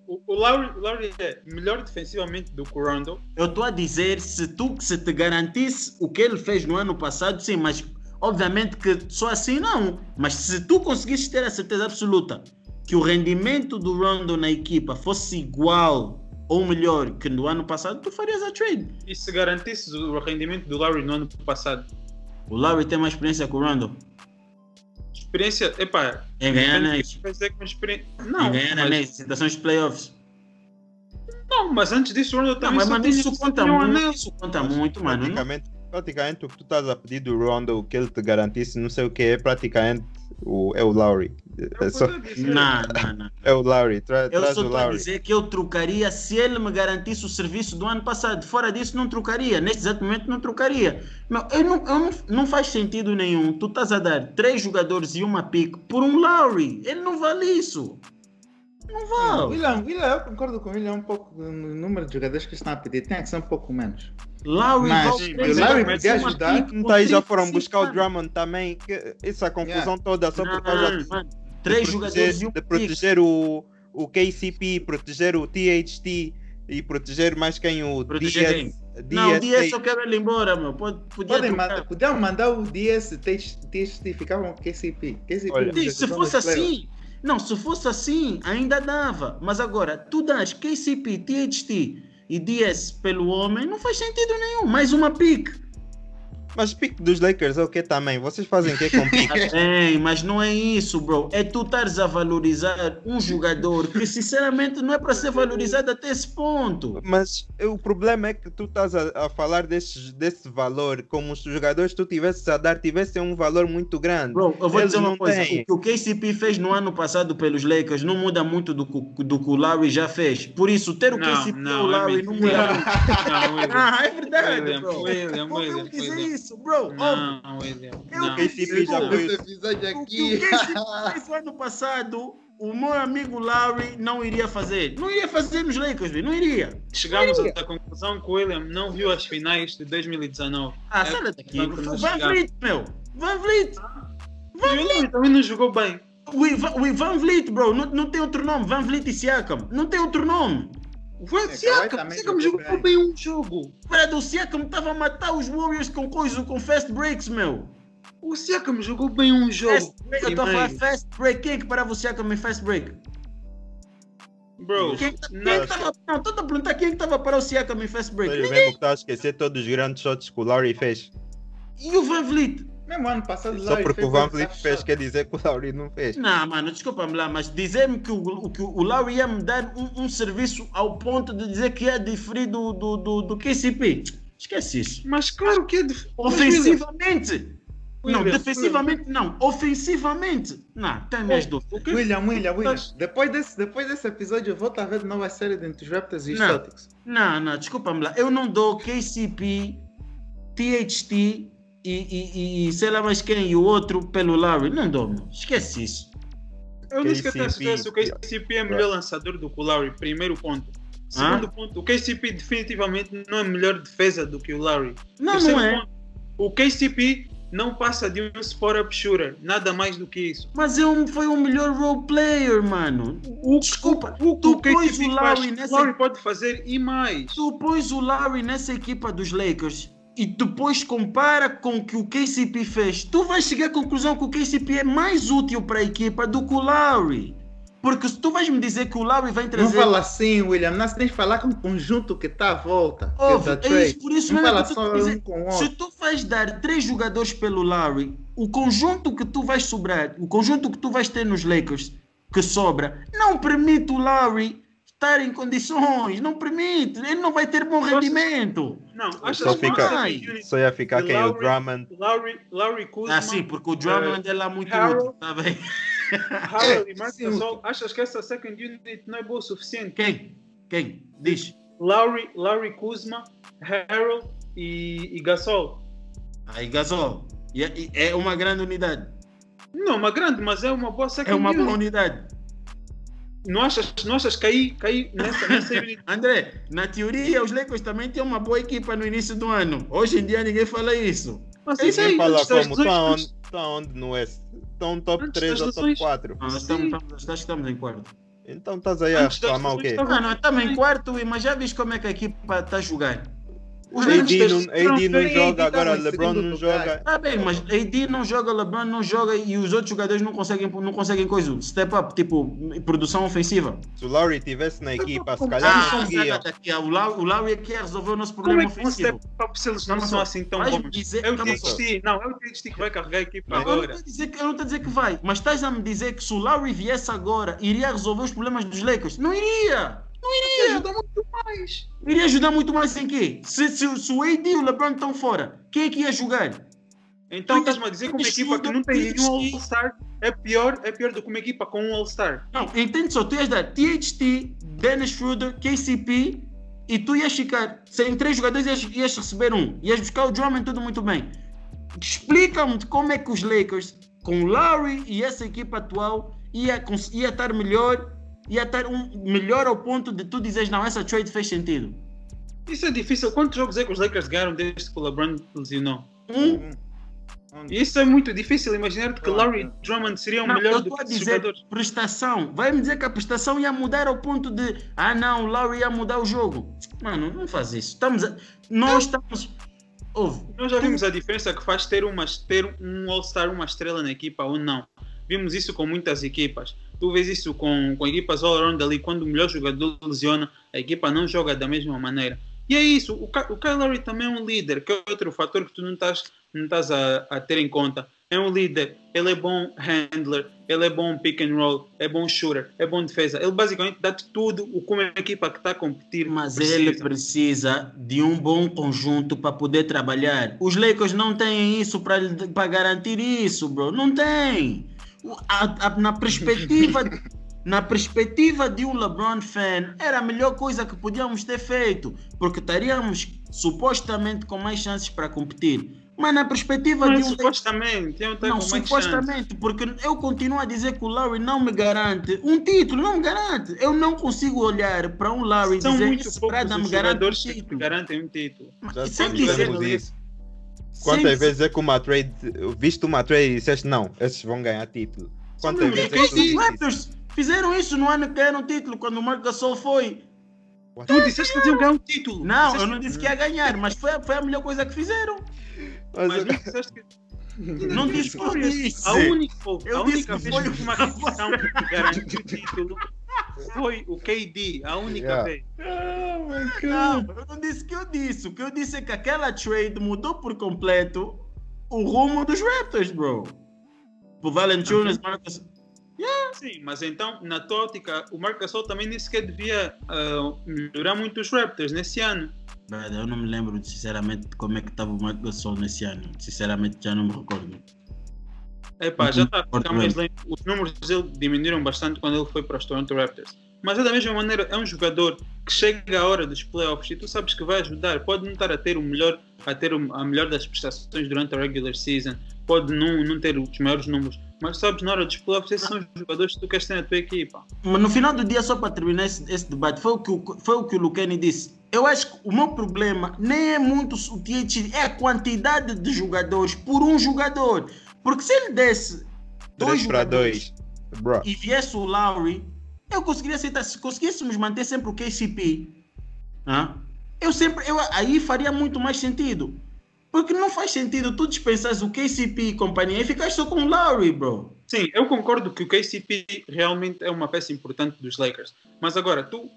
o, o Lowry é melhor defensivamente do que o Rondo. eu estou a dizer, se tu se te garantisse o que ele fez no ano passado, sim, mas obviamente que só assim não. Mas se tu conseguisses ter a certeza absoluta que o rendimento do Rondo na equipa fosse igual ou melhor que no ano passado, tu farias a trade. E se garantisses o rendimento do Lowry no ano passado? O Lowry tem mais experiência que o Rondo Experiência, epá, em ganhar anéis. experiência. Em Não, ganhar mas, anéis, situações de playoffs. não, mas antes disso o Rondo Não, também mas só mano, tinha- isso conta muito. Isso conta muito, mano. Não- Praticamente, praticamente o que tu estás a pedir do Rondo, que ele te garantisse, não sei o que é, praticamente o, é o Lowry. É, só. Não, não, não. é o Lowry, tra, Eu traz só o estou a Lowry. dizer que eu trocaria se ele me garantisse o serviço do ano passado. Fora disso, não trocaria. Neste exato momento, não trocaria. Meu, eu não, eu não, não faz sentido nenhum. Tu estás a dar três jogadores e uma pick por um Lowry. Ele não vale isso. Não vale. William, William, eu concordo com o William um pouco no número de jogadores que estão a pedir. Tem que ser um pouco menos. Lowry Mas sim, mas o jogadores podia ajudar. Não tá aí, já 35 foram buscar o. Drummond também, que essa confusão toda só por Não, causa de, mano, de Três jogadores e proteger, um de proteger o, o KCP, proteger o THT e proteger mais quem o Proteger DS. Não, o DS, só quero ele embora, meu. Pode, podia Podem mandar, podiam mandar o DS TXT ficavam com KCP. KCP Olha, se fosse assim, não, se fosse assim, ainda dava. Mas agora, tu das KCP, THT e DS pelo homem, não faz sentido nenhum. Mais uma pick. Mas pique dos Lakers é o que também? Vocês fazem o que com pique? Tá bem, mas não é isso, bro. É tu estares a valorizar um jogador que, sinceramente, não é para ser valorizado até esse ponto. Mas o problema é que tu estás a, a falar desse, desse valor como se os jogadores que tu tivesses a dar tivessem um valor muito grande. Bro, eu vou Eles dizer uma não coisa. têm. O que o KCP fez no ano passado pelos Lakers não muda muito do, que- do que o Larry já fez. Por isso, ter o Não, KCP e o não, é Larry não muda muito. Não, William. Ah, é verdade, William, bro. Não, William. Eu Não. que- KCP já Não. foi. Esse episódio O que o fez o ano passado, o meu amigo Larry não iria fazer. Não iria fazer nos Lakers. Não iria. Chegamos à conclusão que o William não viu as finais de 2019. Ah, É, sai daqui. Van. Vliet, meu. Van Vliet. O William também não jogou bem. O Ivan, o Ivan Vliet, bro. Não, não tem outro nome. Van Vliet e Siakam. Não tem outro nome. O Van É, Siakam, Siakam jogou jogou bem. bem um jogo. Brad, o Siakam estava a matar os Warriors com coisa, com fast breaks, meu. O Siakam jogou bem um jogo. Fast break, eu estou a falar fast break. Quem é que parava o Siakam em fast break? Bro, Quem, quem não, é que tava, não, estou a perguntar quem é que estava a parar o Siakam em fast break. Ninguém. mesmo que estás a esquecer todos os grandes shots que o Larry fez. E o Van Vliet? Mesmo ano passado, Só porque o Van Vliet fez, quer dizer que o Larry não fez. Não, mano, desculpa-me lá, mas dizer-me que o, o- que o Larry ia me dar um, um serviço ao ponto de dizer que ia diferir do, do, do, do KCP. Esquece isso. mas claro que é de... Ofensivamente. Não, William, defensivamente não. Ofensivamente. Não, tem minhas dúvidas. William, William, William. Depois desse, depois desse episódio, eu volto a ver de novo a série entre os Raptors e os Não. Celtics. Não, não, desculpa-me lá. Eu não dou KCP, THT e, e, e sei lá mais quem e o outro pelo Larry. Não dou, meu. Esquece isso. Eu nem sequer tenho KCP. certeza se o KCP é melhor lançador do que o Larry, primeiro ponto. Segundo ponto, o KCP definitivamente não é melhor defesa do que o Larry. Não, Terceiro não é. ponto, o KCP não passa de um spot-up shooter, nada mais do que isso. Mas eu, foi o melhor role player, mano. O, Desculpa, o, tu o pões o Larry faz, nessa- o Larry pode fazer e mais. Tu pões o Larry nessa equipa dos Lakers e depois compara com o que o KCP fez, tu vais chegar à conclusão que o KCP é mais útil para a equipa do que o Larry. Porque se tu vais me dizer que o Larry vai Não trazer. fala assim, William. Nós tens que falar com o conjunto que está à volta. Óbvio, da é isso, por isso Não mesmo que dizer. um Se tu vais dar três jogadores pelo Larry, o conjunto que tu vais sobrar, o conjunto que tu vais ter nos Lakers que sobra, não permite o Larry estar em condições, não permite, ele não vai ter bom rendimento. Não, achas Só que fica- unit- Só ia ficar quem? O Drummond. Larry, Larry Kuzma, Ah, sim, porque o Drummond é lá muito Harold- útil, tá bem? Harold e Marc Gasol, achas que essa second unit não é boa o suficiente? Quem? Quem? Diz. Larry, Larry Kuzma, Harold e, e Gasol. Aí, Gasol. E é- e É uma grande unidade. Não, uma grande, mas é uma boa second É uma unit. boa unidade. Não achas, não achas que aí, que aí nessa, nessa André, na teoria, os Lakers também têm uma boa equipa no início do ano. Hoje em dia, ninguém fala isso. Mas isso aí, fala como? Estão lesões, onde, tão onde no Oeste? Estão top Antes 3 das ou top lesões. 4. Nós Sim. estamos, estamos, estamos em quarto. Então estás aí a Antes das reclamar o quê? Não, estamos em quarto, mas já viste como é que a equipa está a jogar? Os AD não, AD não AD joga, tá agora LeBron não joga. Tá bem, mas AD não joga, LeBron não joga e os outros jogadores não conseguem, não conseguem coisa, step up, tipo, produção ofensiva. Se o Larry estivesse na equipa, se Ah, calhar não sai conseguia. o Larry, o Larry é que ia resolver o nosso Como problema é que ofensivo. step up se eles não são só. assim tão bons? dizer- É só. TXT, não, é o TXT que vai carregar a equipa Eu não agora. eu não estou a dizer que vai, mas estás a me dizer que se o Larry viesse agora, iria resolver os problemas dos Lakers? Não iria! Ajuda muito mais. Iria ajudar muito mais em quê? Se, se, se o AD e o LeBron estão fora, quem é que ia jogar? Então estás-me a dizer que uma equipa que não tem nenhum All-Star é pior, é pior do que uma equipa com um All-Star. Não, entende só, tu ias dar THT, Dennis Schroeder, KCP e tu ias ficar sem três jogadores ias, ias receber um. Ias buscar o Drummond tudo muito bem. Explica-me como é que os Lakers, com o Larry e essa equipa atual, ia, ia estar melhor, ia estar um, melhor ao ponto de tu dizeres, não, essa trade fez sentido. Isso é difícil. Quantos jogos é que os Lakers ganharam desde que o LeBron lesionou? Um, Isso é muito difícil. Imaginar que Larry Drummond seria um Não, melhor eu do estou que dizer jogadores. prestação. Vai-me dizer que a prestação ia mudar ao ponto de ah não, o Larry ia mudar o jogo. Mano, não faz isso. Estamos a- Nós estamos. Ouve, Nós já vimos a diferença que faz ter, uma, ter um All-Star, uma estrela na equipa ou não. Vimos isso com muitas equipas. Tu vês isso com, com equipas all-around ali, quando o melhor jogador lesiona, a equipa não joga da mesma maneira. E é isso, o, Ka- o Kyle Lowry também é um líder, que é outro fator que tu não estás, não estás a, a ter em conta. É um líder, ele é bom handler, ele é bom pick and roll, é bom shooter, é bom defesa. Ele basicamente dá-te tudo o que uma equipa que está a competir Mas precisa. ele precisa de um bom conjunto para poder trabalhar. Os Lakers não têm isso para garantir isso, bro. Não tem. A- a- na perspectiva na perspectiva de um LeBron fan, era a melhor coisa que podíamos ter feito, porque estaríamos supostamente com mais chances para competir. Mas na perspectiva Mas de um supostamente, eu não tenho não, mais chance. supostamente, porque eu continuo a dizer que o Larry não me garante um título, não me garante. Eu não consigo olhar para um Larry e São dizer muito esse Prada me garante um que título. garantem um título. Mas sem dizer isso. Isso. Quantas Sem- vezes é que uma trade, viste uma trade e disseste não, esses vão ganhar título? Quantas Sim, vezes é que tu Os isso? Raptors fizeram isso no ano que ganharam o título, quando o Marc Gasol foi. Tu disseste que eles iam ganhar um título. Não, Disseste- eu não disse que ia ganhar, mas foi, foi a melhor coisa que fizeram. Mas, Mas não disseste que Não que disse. A única, Eu a disse única que vez foi que uma aquisição garantiu o título foi o KD, a única Yeah. vez. Não, eu não disse que eu disse. O que eu disse é que aquela trade mudou por completo o rumo dos Raptors, bro. O Valanciunas, Marcus. Sim, mas então, na tua ótica, o Marc Gasol também nem sequer devia ah, melhorar muito os Raptors nesse ano. Eu não me lembro sinceramente como é que estava o Marc Gasol nesse ano. Sinceramente, já não me recordo. Epá, já Uhum, está a mais lento. Os números dele diminuíram bastante quando ele foi para os Toronto Raptors. Mas é da mesma maneira, é um jogador que chega à hora dos playoffs e tu sabes que vai ajudar. Pode não estar a ter o melhor, a ter a melhor das prestações durante a regular season, pode não, não ter os maiores números, mas sabes, na hora dos playoffs, esses são os jogadores que tu queres ter na tua equipa. Mas no final do dia, só para terminar esse, esse debate, foi o, que, o- foi o que o Lucani disse. Eu acho que o meu problema nem é muito o THC, é a quantidade de jogadores por um jogador. Porque se ele desse dois 3 para jogadores 2. Bro, e viesse o Lowry, eu conseguiria aceitar. Se conseguíssemos manter sempre o KCP, hã? eu sempre, eu, aí faria muito mais sentido. Porque não faz sentido tu dispensares o KCP e companhia e ficar só com o Lowry, bro. Sim, eu concordo que o KCP realmente é uma peça importante dos Lakers. Mas agora, tu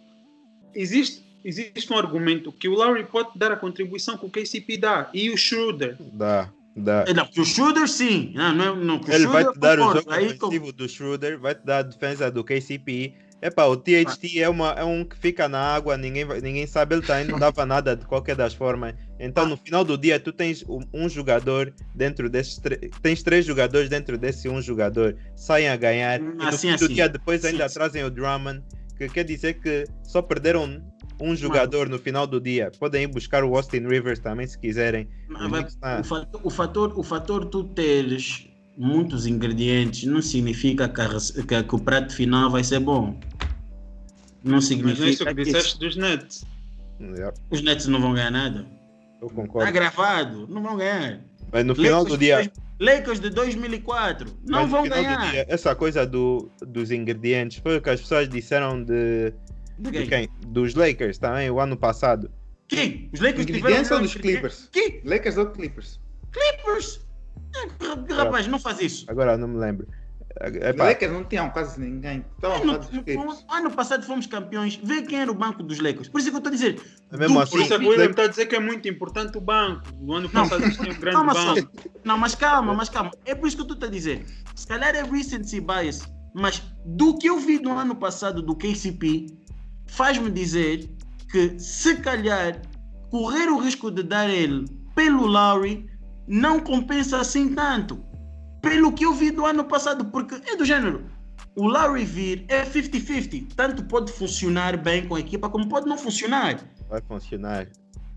existe, existe um argumento que o Lowry pode dar a contribuição que o KCP dá e o Schroeder. dá, É, Não, que o Shooter sim. Não, não, não, que o Ele Schroeder vai te dar o jogo Aí do Schroeder, vai te dar a defesa do KCP. Epá, o THT é, uma, é um que fica na água, ninguém, ninguém sabe, ele tá, não dava nada de qualquer das formas. Então, no final do dia, tu tens um, jogador dentro desses três. Tens três jogadores dentro desse um jogador, saem a ganhar. Hum, e no assim, fim do assim. dia, depois ainda Sim. trazem o Drummond, que quer dizer que só perderam um jogador no final do dia. Podem ir buscar o Austin Rivers também, se quiserem. Mas tá- o, fator, o, fator, o fator tu teres muitos ingredientes não significa que, a que- que o prato final vai ser bom. Não Mas não é isso significa que disseste dos Nets. Yeah, os Nets não vão ganhar nada. eu Está concordo. gravado, não vão ganhar. Mas no final do Lakers dia. de dois- Lakers de 2004 não Mas no vão do ganhar. dia, essa coisa do, dos ingredientes foi o que as pessoas disseram de, De de quem? quem? Dos Lakers também, o ano passado. Quem? Os Lakers tiveram ou dos Clippers? Que? Lakers ou Clippers? Clippers? É, Rapaz, não faz isso. Agora não me lembro. Os Epá, Lakers não tinham quase ninguém. Ano, ano passado fomos campeões. Vê quem era o banco dos Lakers. Por isso que eu estou a dizer. mesmo do assim, Por isso é que o William está a dizer que é muito importante o banco. O ano passado eles tinham um grande Calma só. banco. Não, mas calma, mas calma. É por isso que eu estou a dizer. Se calhar é recency bias, mas do que eu vi no ano passado do KCP, faz-me dizer que se calhar correr o risco de dar ele pelo Lowry não compensa assim tanto. Pelo que eu vi do ano passado, porque é do género. O Lowry vir é 50-50. Tanto pode funcionar bem com a equipa, como pode não funcionar. vai funcionar.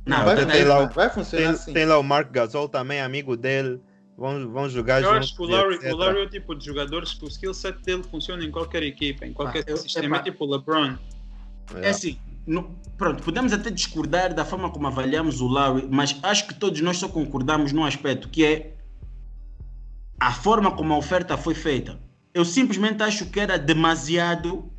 Não, vai, tem lá vai funcionar Tem, assim. tem lá o Mark Gasol também, amigo dele. Vão, vão jogar Eu juntos. acho que o Larry, o Larry é o tipo de jogadores que o skill set dele funciona em qualquer equipa, em qualquer Ah, eu- sistema. É tipo o LeBron. É assim, no- pronto, podemos até discordar da forma como avaliamos o Larry, mas acho que todos nós só concordamos num aspecto que é a forma como a oferta foi feita. Eu simplesmente acho que era demasiado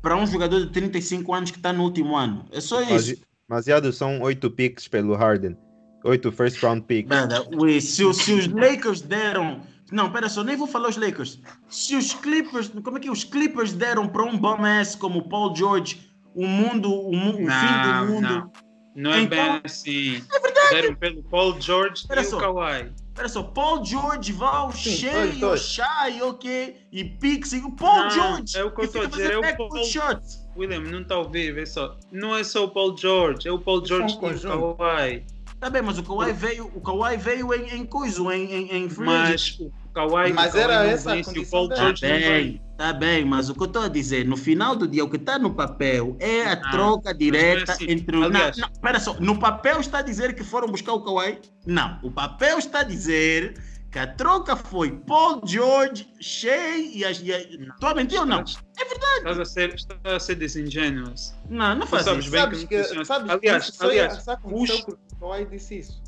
para um jogador de 35 anos que está no último ano. É só isso. Demasiado são oito picks pelo Harden. Oito first round picks. Nada, se, os- se os Lakers deram. Não, pera só, nem vou falar os Lakers. Se os Clippers. Como é que é? os Clippers deram para um bum ass como o Paul George o mundo, o, mu- o fim do mundo? Não, não é Então- bem assim. É verdade. Deram pelo Paul George Espera e só. o Kawhi. Espera só, Paul George, Val, Shea. Shai, ok, e Pixie, o Paul Não, George. é o que eu estou a dizer, é o Paul- shots. William, não está a ouvir, vê só. Não é só o Paul George, é o Paul é George e o Kawhi. Tá bem, mas o Kawhi veio, o Kawhi veio em, em coisa, em, em, em. Mas o Kawhi, Mas o Kawhi era não essa a vence, o condição Paul dele. Tá George não vem. bem, tá bem, mas o que eu estou a dizer, no final do dia, o que está no papel é a Não, troca direta assim. entre os. Aliás- Não, não, espera só, no papel está a dizer que foram buscar o Kawhi? Não, o papel está a dizer que a troca foi Paul George, Shea e as. Estou a mentir ou não? Estás a ser, estás a ser desingênuo. Não, não faz sabes isso. bem Sabes que que, sabes Aliás, que aliás, porque o Kawhi disse isso.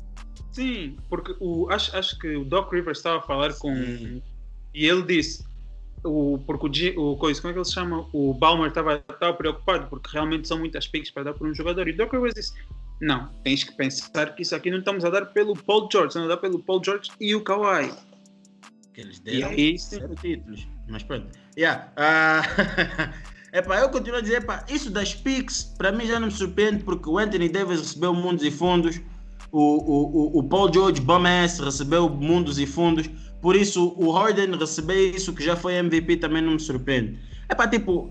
Sim, porque o, acho, acho que o Doc Rivers estava a falar com. Sim. E ele disse. O, porque o, o coisa, como é que ele se chama? O Balmer estava, preocupado porque realmente são muitas picks para dar por um jogador. E o Doc Rivers disse: Não, tens que pensar que isso aqui não estamos a dar pelo Paul George, estamos a dar pelo Paul George e o Kawhi. Que eles E deram aí, sim. zero títulos. Mas pronto. Yeah. ah, epá, eu continuo a dizer, epá, isso das picks, para mim já não me surpreende, porque o Anthony Davis recebeu mundos e fundos, o, o, o, Paul George Bum-ass recebeu mundos e fundos, por isso o Harden receber isso, que já foi MVP, também não me surpreende. Epá, tipo,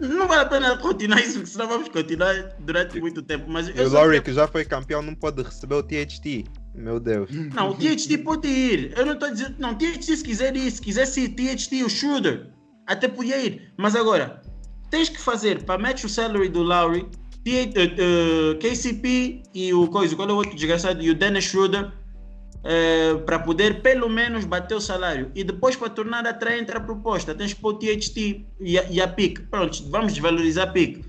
não vale a pena continuar isso, porque senão vamos continuar durante muito tempo. Mas eu o Laurie, que já foi campeão, não pode receber o THT. Meu Deus. não, o THT pode ir. Eu não estou dizendo. Não, THT se quiser ir, se quiser ser THT, o Schroeder, até podia ir. Mas agora, tens que fazer para match o salary do Lowry, KCP e o coisa, qual é o outro desgraçado? E o Dennis Schroeder, eh, para poder pelo menos bater o salário. E depois, para tornar atraente a proposta, tens que pôr o THT e a, a PIC. Pronto, vamos desvalorizar a PIC.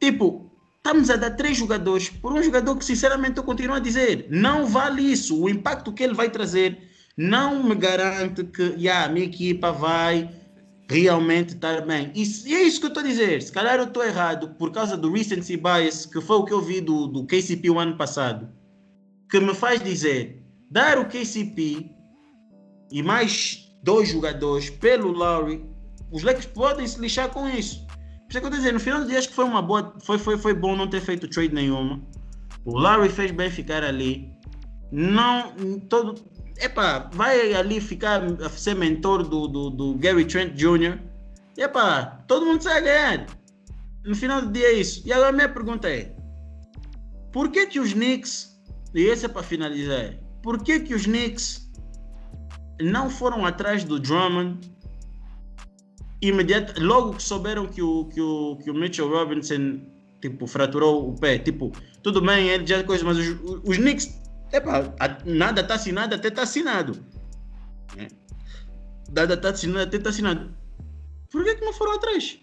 Tipo, estamos a dar três jogadores por um jogador que, sinceramente, eu continuo a dizer, não vale isso. O impacto que ele vai trazer não me garante que yeah, a minha equipa vai realmente estar bem. E, e é isso que eu estou a dizer. Se calhar eu estou errado por causa do recency bias, que foi o que eu vi do, do KCP o ano passado, que me faz dizer, dar o KCP e mais dois jogadores pelo Lowry, os Lakers podem se lixar com isso. Por isso é que eu estou dizendo, no final do dia acho que foi uma boa, foi, foi, foi bom não ter feito trade nenhuma. O Larry fez bem ficar ali. Não, todo, epá, vai ali ficar a ser mentor do, do, do Gary Trent Jr. E epá, todo mundo sai a ganhar. No final do dia é isso. E agora a minha pergunta é, por que que os Knicks, e esse é para finalizar, por que que os Knicks não foram atrás do Drummond imediato, logo que souberam que o, que o, que o Mitchell Robinson tipo, fraturou o pé, tipo, tudo bem, ele já é coisa, mas os, os Knicks, epa, nada está assinado, até está assinado. né? Nada está assinado, até está assinado. Por que, que não foram atrás?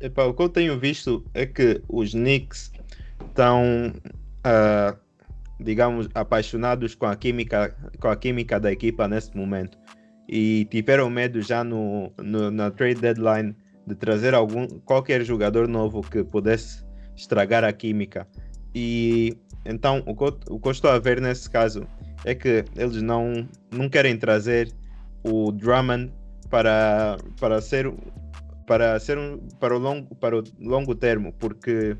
Epá, o que eu tenho visto é que os Knicks estão, ah, digamos, apaixonados com a química, com a química da equipa nesse momento e tiveram medo já no, no- na trade deadline de trazer algum qualquer jogador novo que pudesse estragar a química. E então o que, eu, o que eu estou a ver nesse caso é que eles não, não querem trazer o Drummond para, para ser para ser um, para o longo para o longo termo porque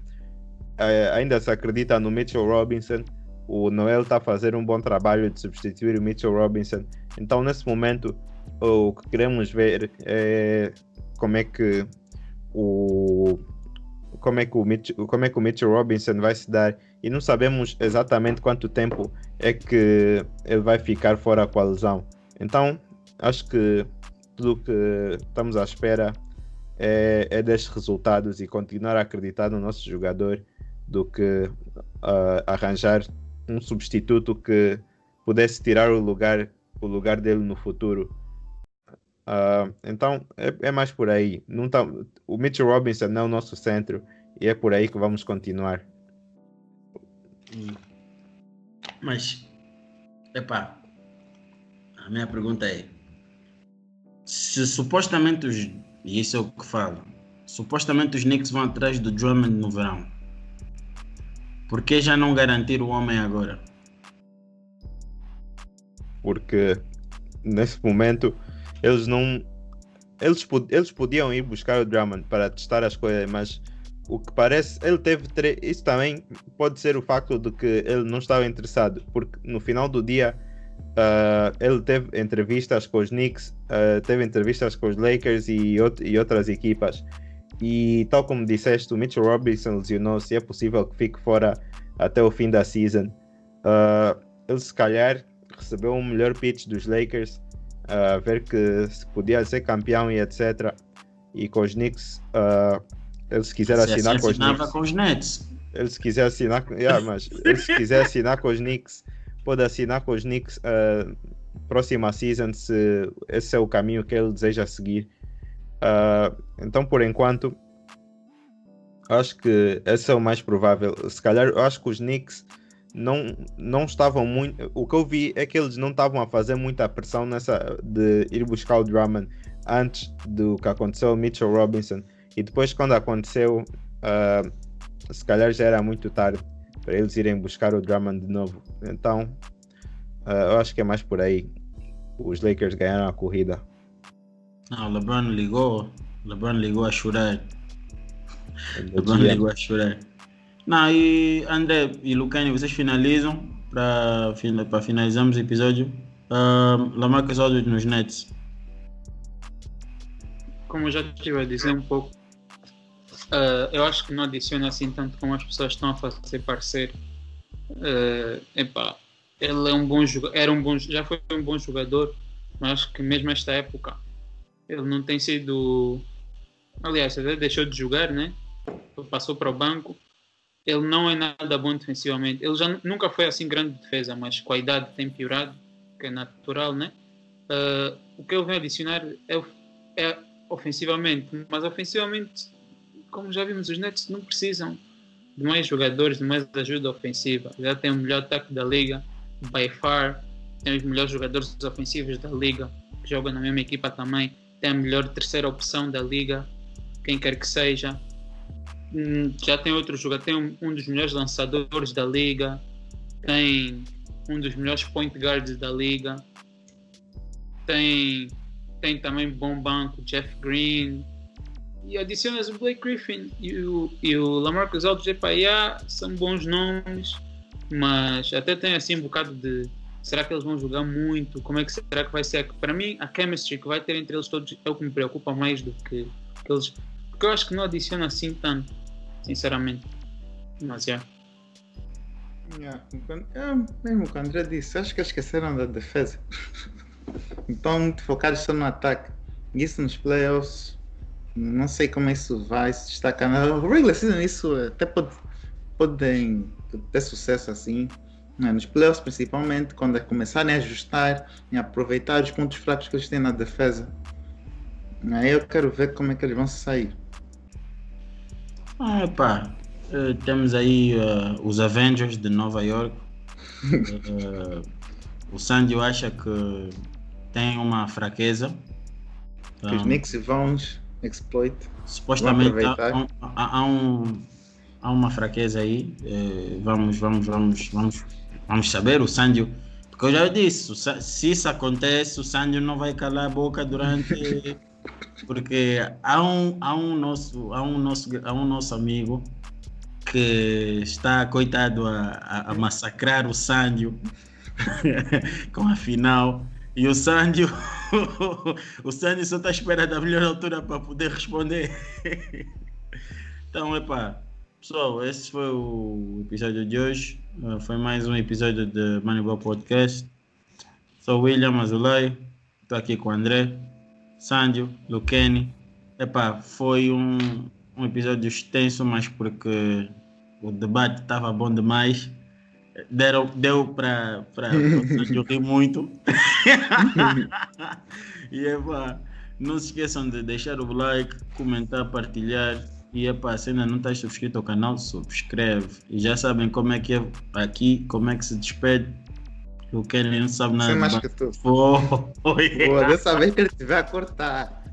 eh, ainda se acredita no Mitchell Robinson o Noel está a fazer um bom trabalho de substituir o Mitchell Robinson. Então nesse momento o que queremos ver é como é que o como é que o Mitchell, como é que o Mitchell Robinson vai se dar e não sabemos exatamente quanto tempo é que ele vai ficar fora com a lesão então acho que tudo que estamos à espera é, é destes resultados e continuar a acreditar no nosso jogador do que ah, arranjar um substituto que pudesse tirar o lugar, o lugar dele no futuro. Ah, então é, é mais por aí. Não tá, o Mitchell Robinson não é o nosso centro e é por aí que vamos continuar. Mas, epá, a minha pergunta é: se supostamente os. E isso é o que falo. Supostamente os Knicks vão atrás do Drummond no verão. Por que já não garantir o homem agora? porque nesse momento eles não eles, eles podiam ir buscar o Drummond para testar as coisas, mas o que parece, ele teve tre- isso também pode ser o facto de que ele não estava interessado, porque no final do dia uh, ele teve entrevistas com os Knicks, uh, teve entrevistas com os Lakers e, e, outras equipas. E tal como disseste, o Mitchell Robinson lesionou-se. É possível que fique fora até o fim da season. Uh, ele se calhar recebeu um melhor pitch dos Lakers, uh, ver que se podia ser campeão e etc. E com os Knicks, uh, ele se quiser se assinar com os Knicks. com os Nets. Ele se quiser assinar, yeah, mas ele se quiser assinar com os Knicks, pode assinar com os Knicks uh, próxima season se esse é o caminho que ele deseja seguir. Uh, então, por enquanto, acho que esse é o mais provável. Se calhar, eu acho que os Knicks não, não estavam muito. O que eu vi é que eles não estavam a fazer muita pressão nessa de ir buscar o Drummond antes do que aconteceu o Mitchell Robinson. E depois, quando aconteceu, uh, se calhar já era muito tarde para eles irem buscar o Drummond de novo. Então, uh, eu acho que é mais por aí. Os Lakers ganharam a corrida. Não, o LeBron ligou. LeBron ligou a chorar. LeBron ligou a chorar. Não, e André e Lucani, vocês finalizam para finalizarmos o episódio. Uh, Lamarcus Aldridge nos Nets. Como eu já estive a dizer um pouco, uh, eu acho que não adiciona assim tanto como as pessoas estão a fazer parecer. Uh, epá, ele é um bom jogador, era um bom, já foi um bom jogador, mas acho que mesmo esta época ele não tem sido. Aliás, até deixou de jogar, né? Passou para o banco ele não é nada bom defensivamente. Ele já nunca foi assim grande defesa, mas com a idade tem piorado, que é natural, né? Uh, o que ele vem adicionar é, é, ofensivamente, mas ofensivamente, como já vimos, os Nets não precisam de mais jogadores, de mais ajuda ofensiva. Já tem o melhor ataque da liga, by far, tem os melhores jogadores ofensivos da liga, que jogam na mesma equipa também, tem a melhor terceira opção da liga, quem quer que seja. Hum, já tem outro jogador, tem um, dos melhores lançadores da liga, tem um dos melhores point guards da liga, tem, tem também bom banco, Jeff Green, e adicionas o Blake Griffin e o, e o Lamarcus Aldridge, yeah, são bons nomes, mas até tem assim um bocado de será que eles vão jogar muito? Como é que será que vai ser? Para mim, a chemistry que vai ter entre eles todos é o que me preocupa mais do que, que eles porque eu acho que não adiciona assim tanto, sinceramente. Mas já. Yeah. É mesmo o que o André disse, acho que esqueceram da defesa. então muito focados só no ataque. Isso nos playoffs, não sei como isso vai se destacar. Na regular season isso até pode, pode ter sucesso assim. Né? Nos playoffs principalmente, quando é começarem a ajustar e aproveitar os pontos fracos que eles têm na defesa. Aí eu quero ver como é que eles vão sair. Ah, pá, uh, temos aí uh, os Avengers de Nova York. uh, o Sandy acha que tem uma fraqueza. Que os Knicks vão exploit. Supostamente há, há, há, um, há uma fraqueza aí. vamos, vamos, vamos, vamos, vamos saber. O Sandy, porque eu já disse, se isso acontece, o Sandy não vai calar a boca durante porque há um, há um, nosso, há um, nosso, há um nosso amigo que está, coitado, a, a, massacrar o Sândio com a final. E o Sândio, o Sândio só está esperando a melhor altura para poder responder. então, epá, pessoal, esse foi o episódio de hoje. Uh, foi mais um episódio de Moneyball Podcast. Sou William Azulay, estou aqui com o André. Sandio, Luquene. Epá, foi um, um episódio extenso, mas porque o debate estava bom demais. Deram, deu para o rir muito. e epá, não se esqueçam de deixar o like, comentar, partilhar. E epá, se ainda não está subscrito ao canal, subscreve. E já sabem como é que é aqui, como é que se despede. O Kenny não sabe nada. Você mais que tu. Foi. Pô, dessa vez que ele tiver a cortar.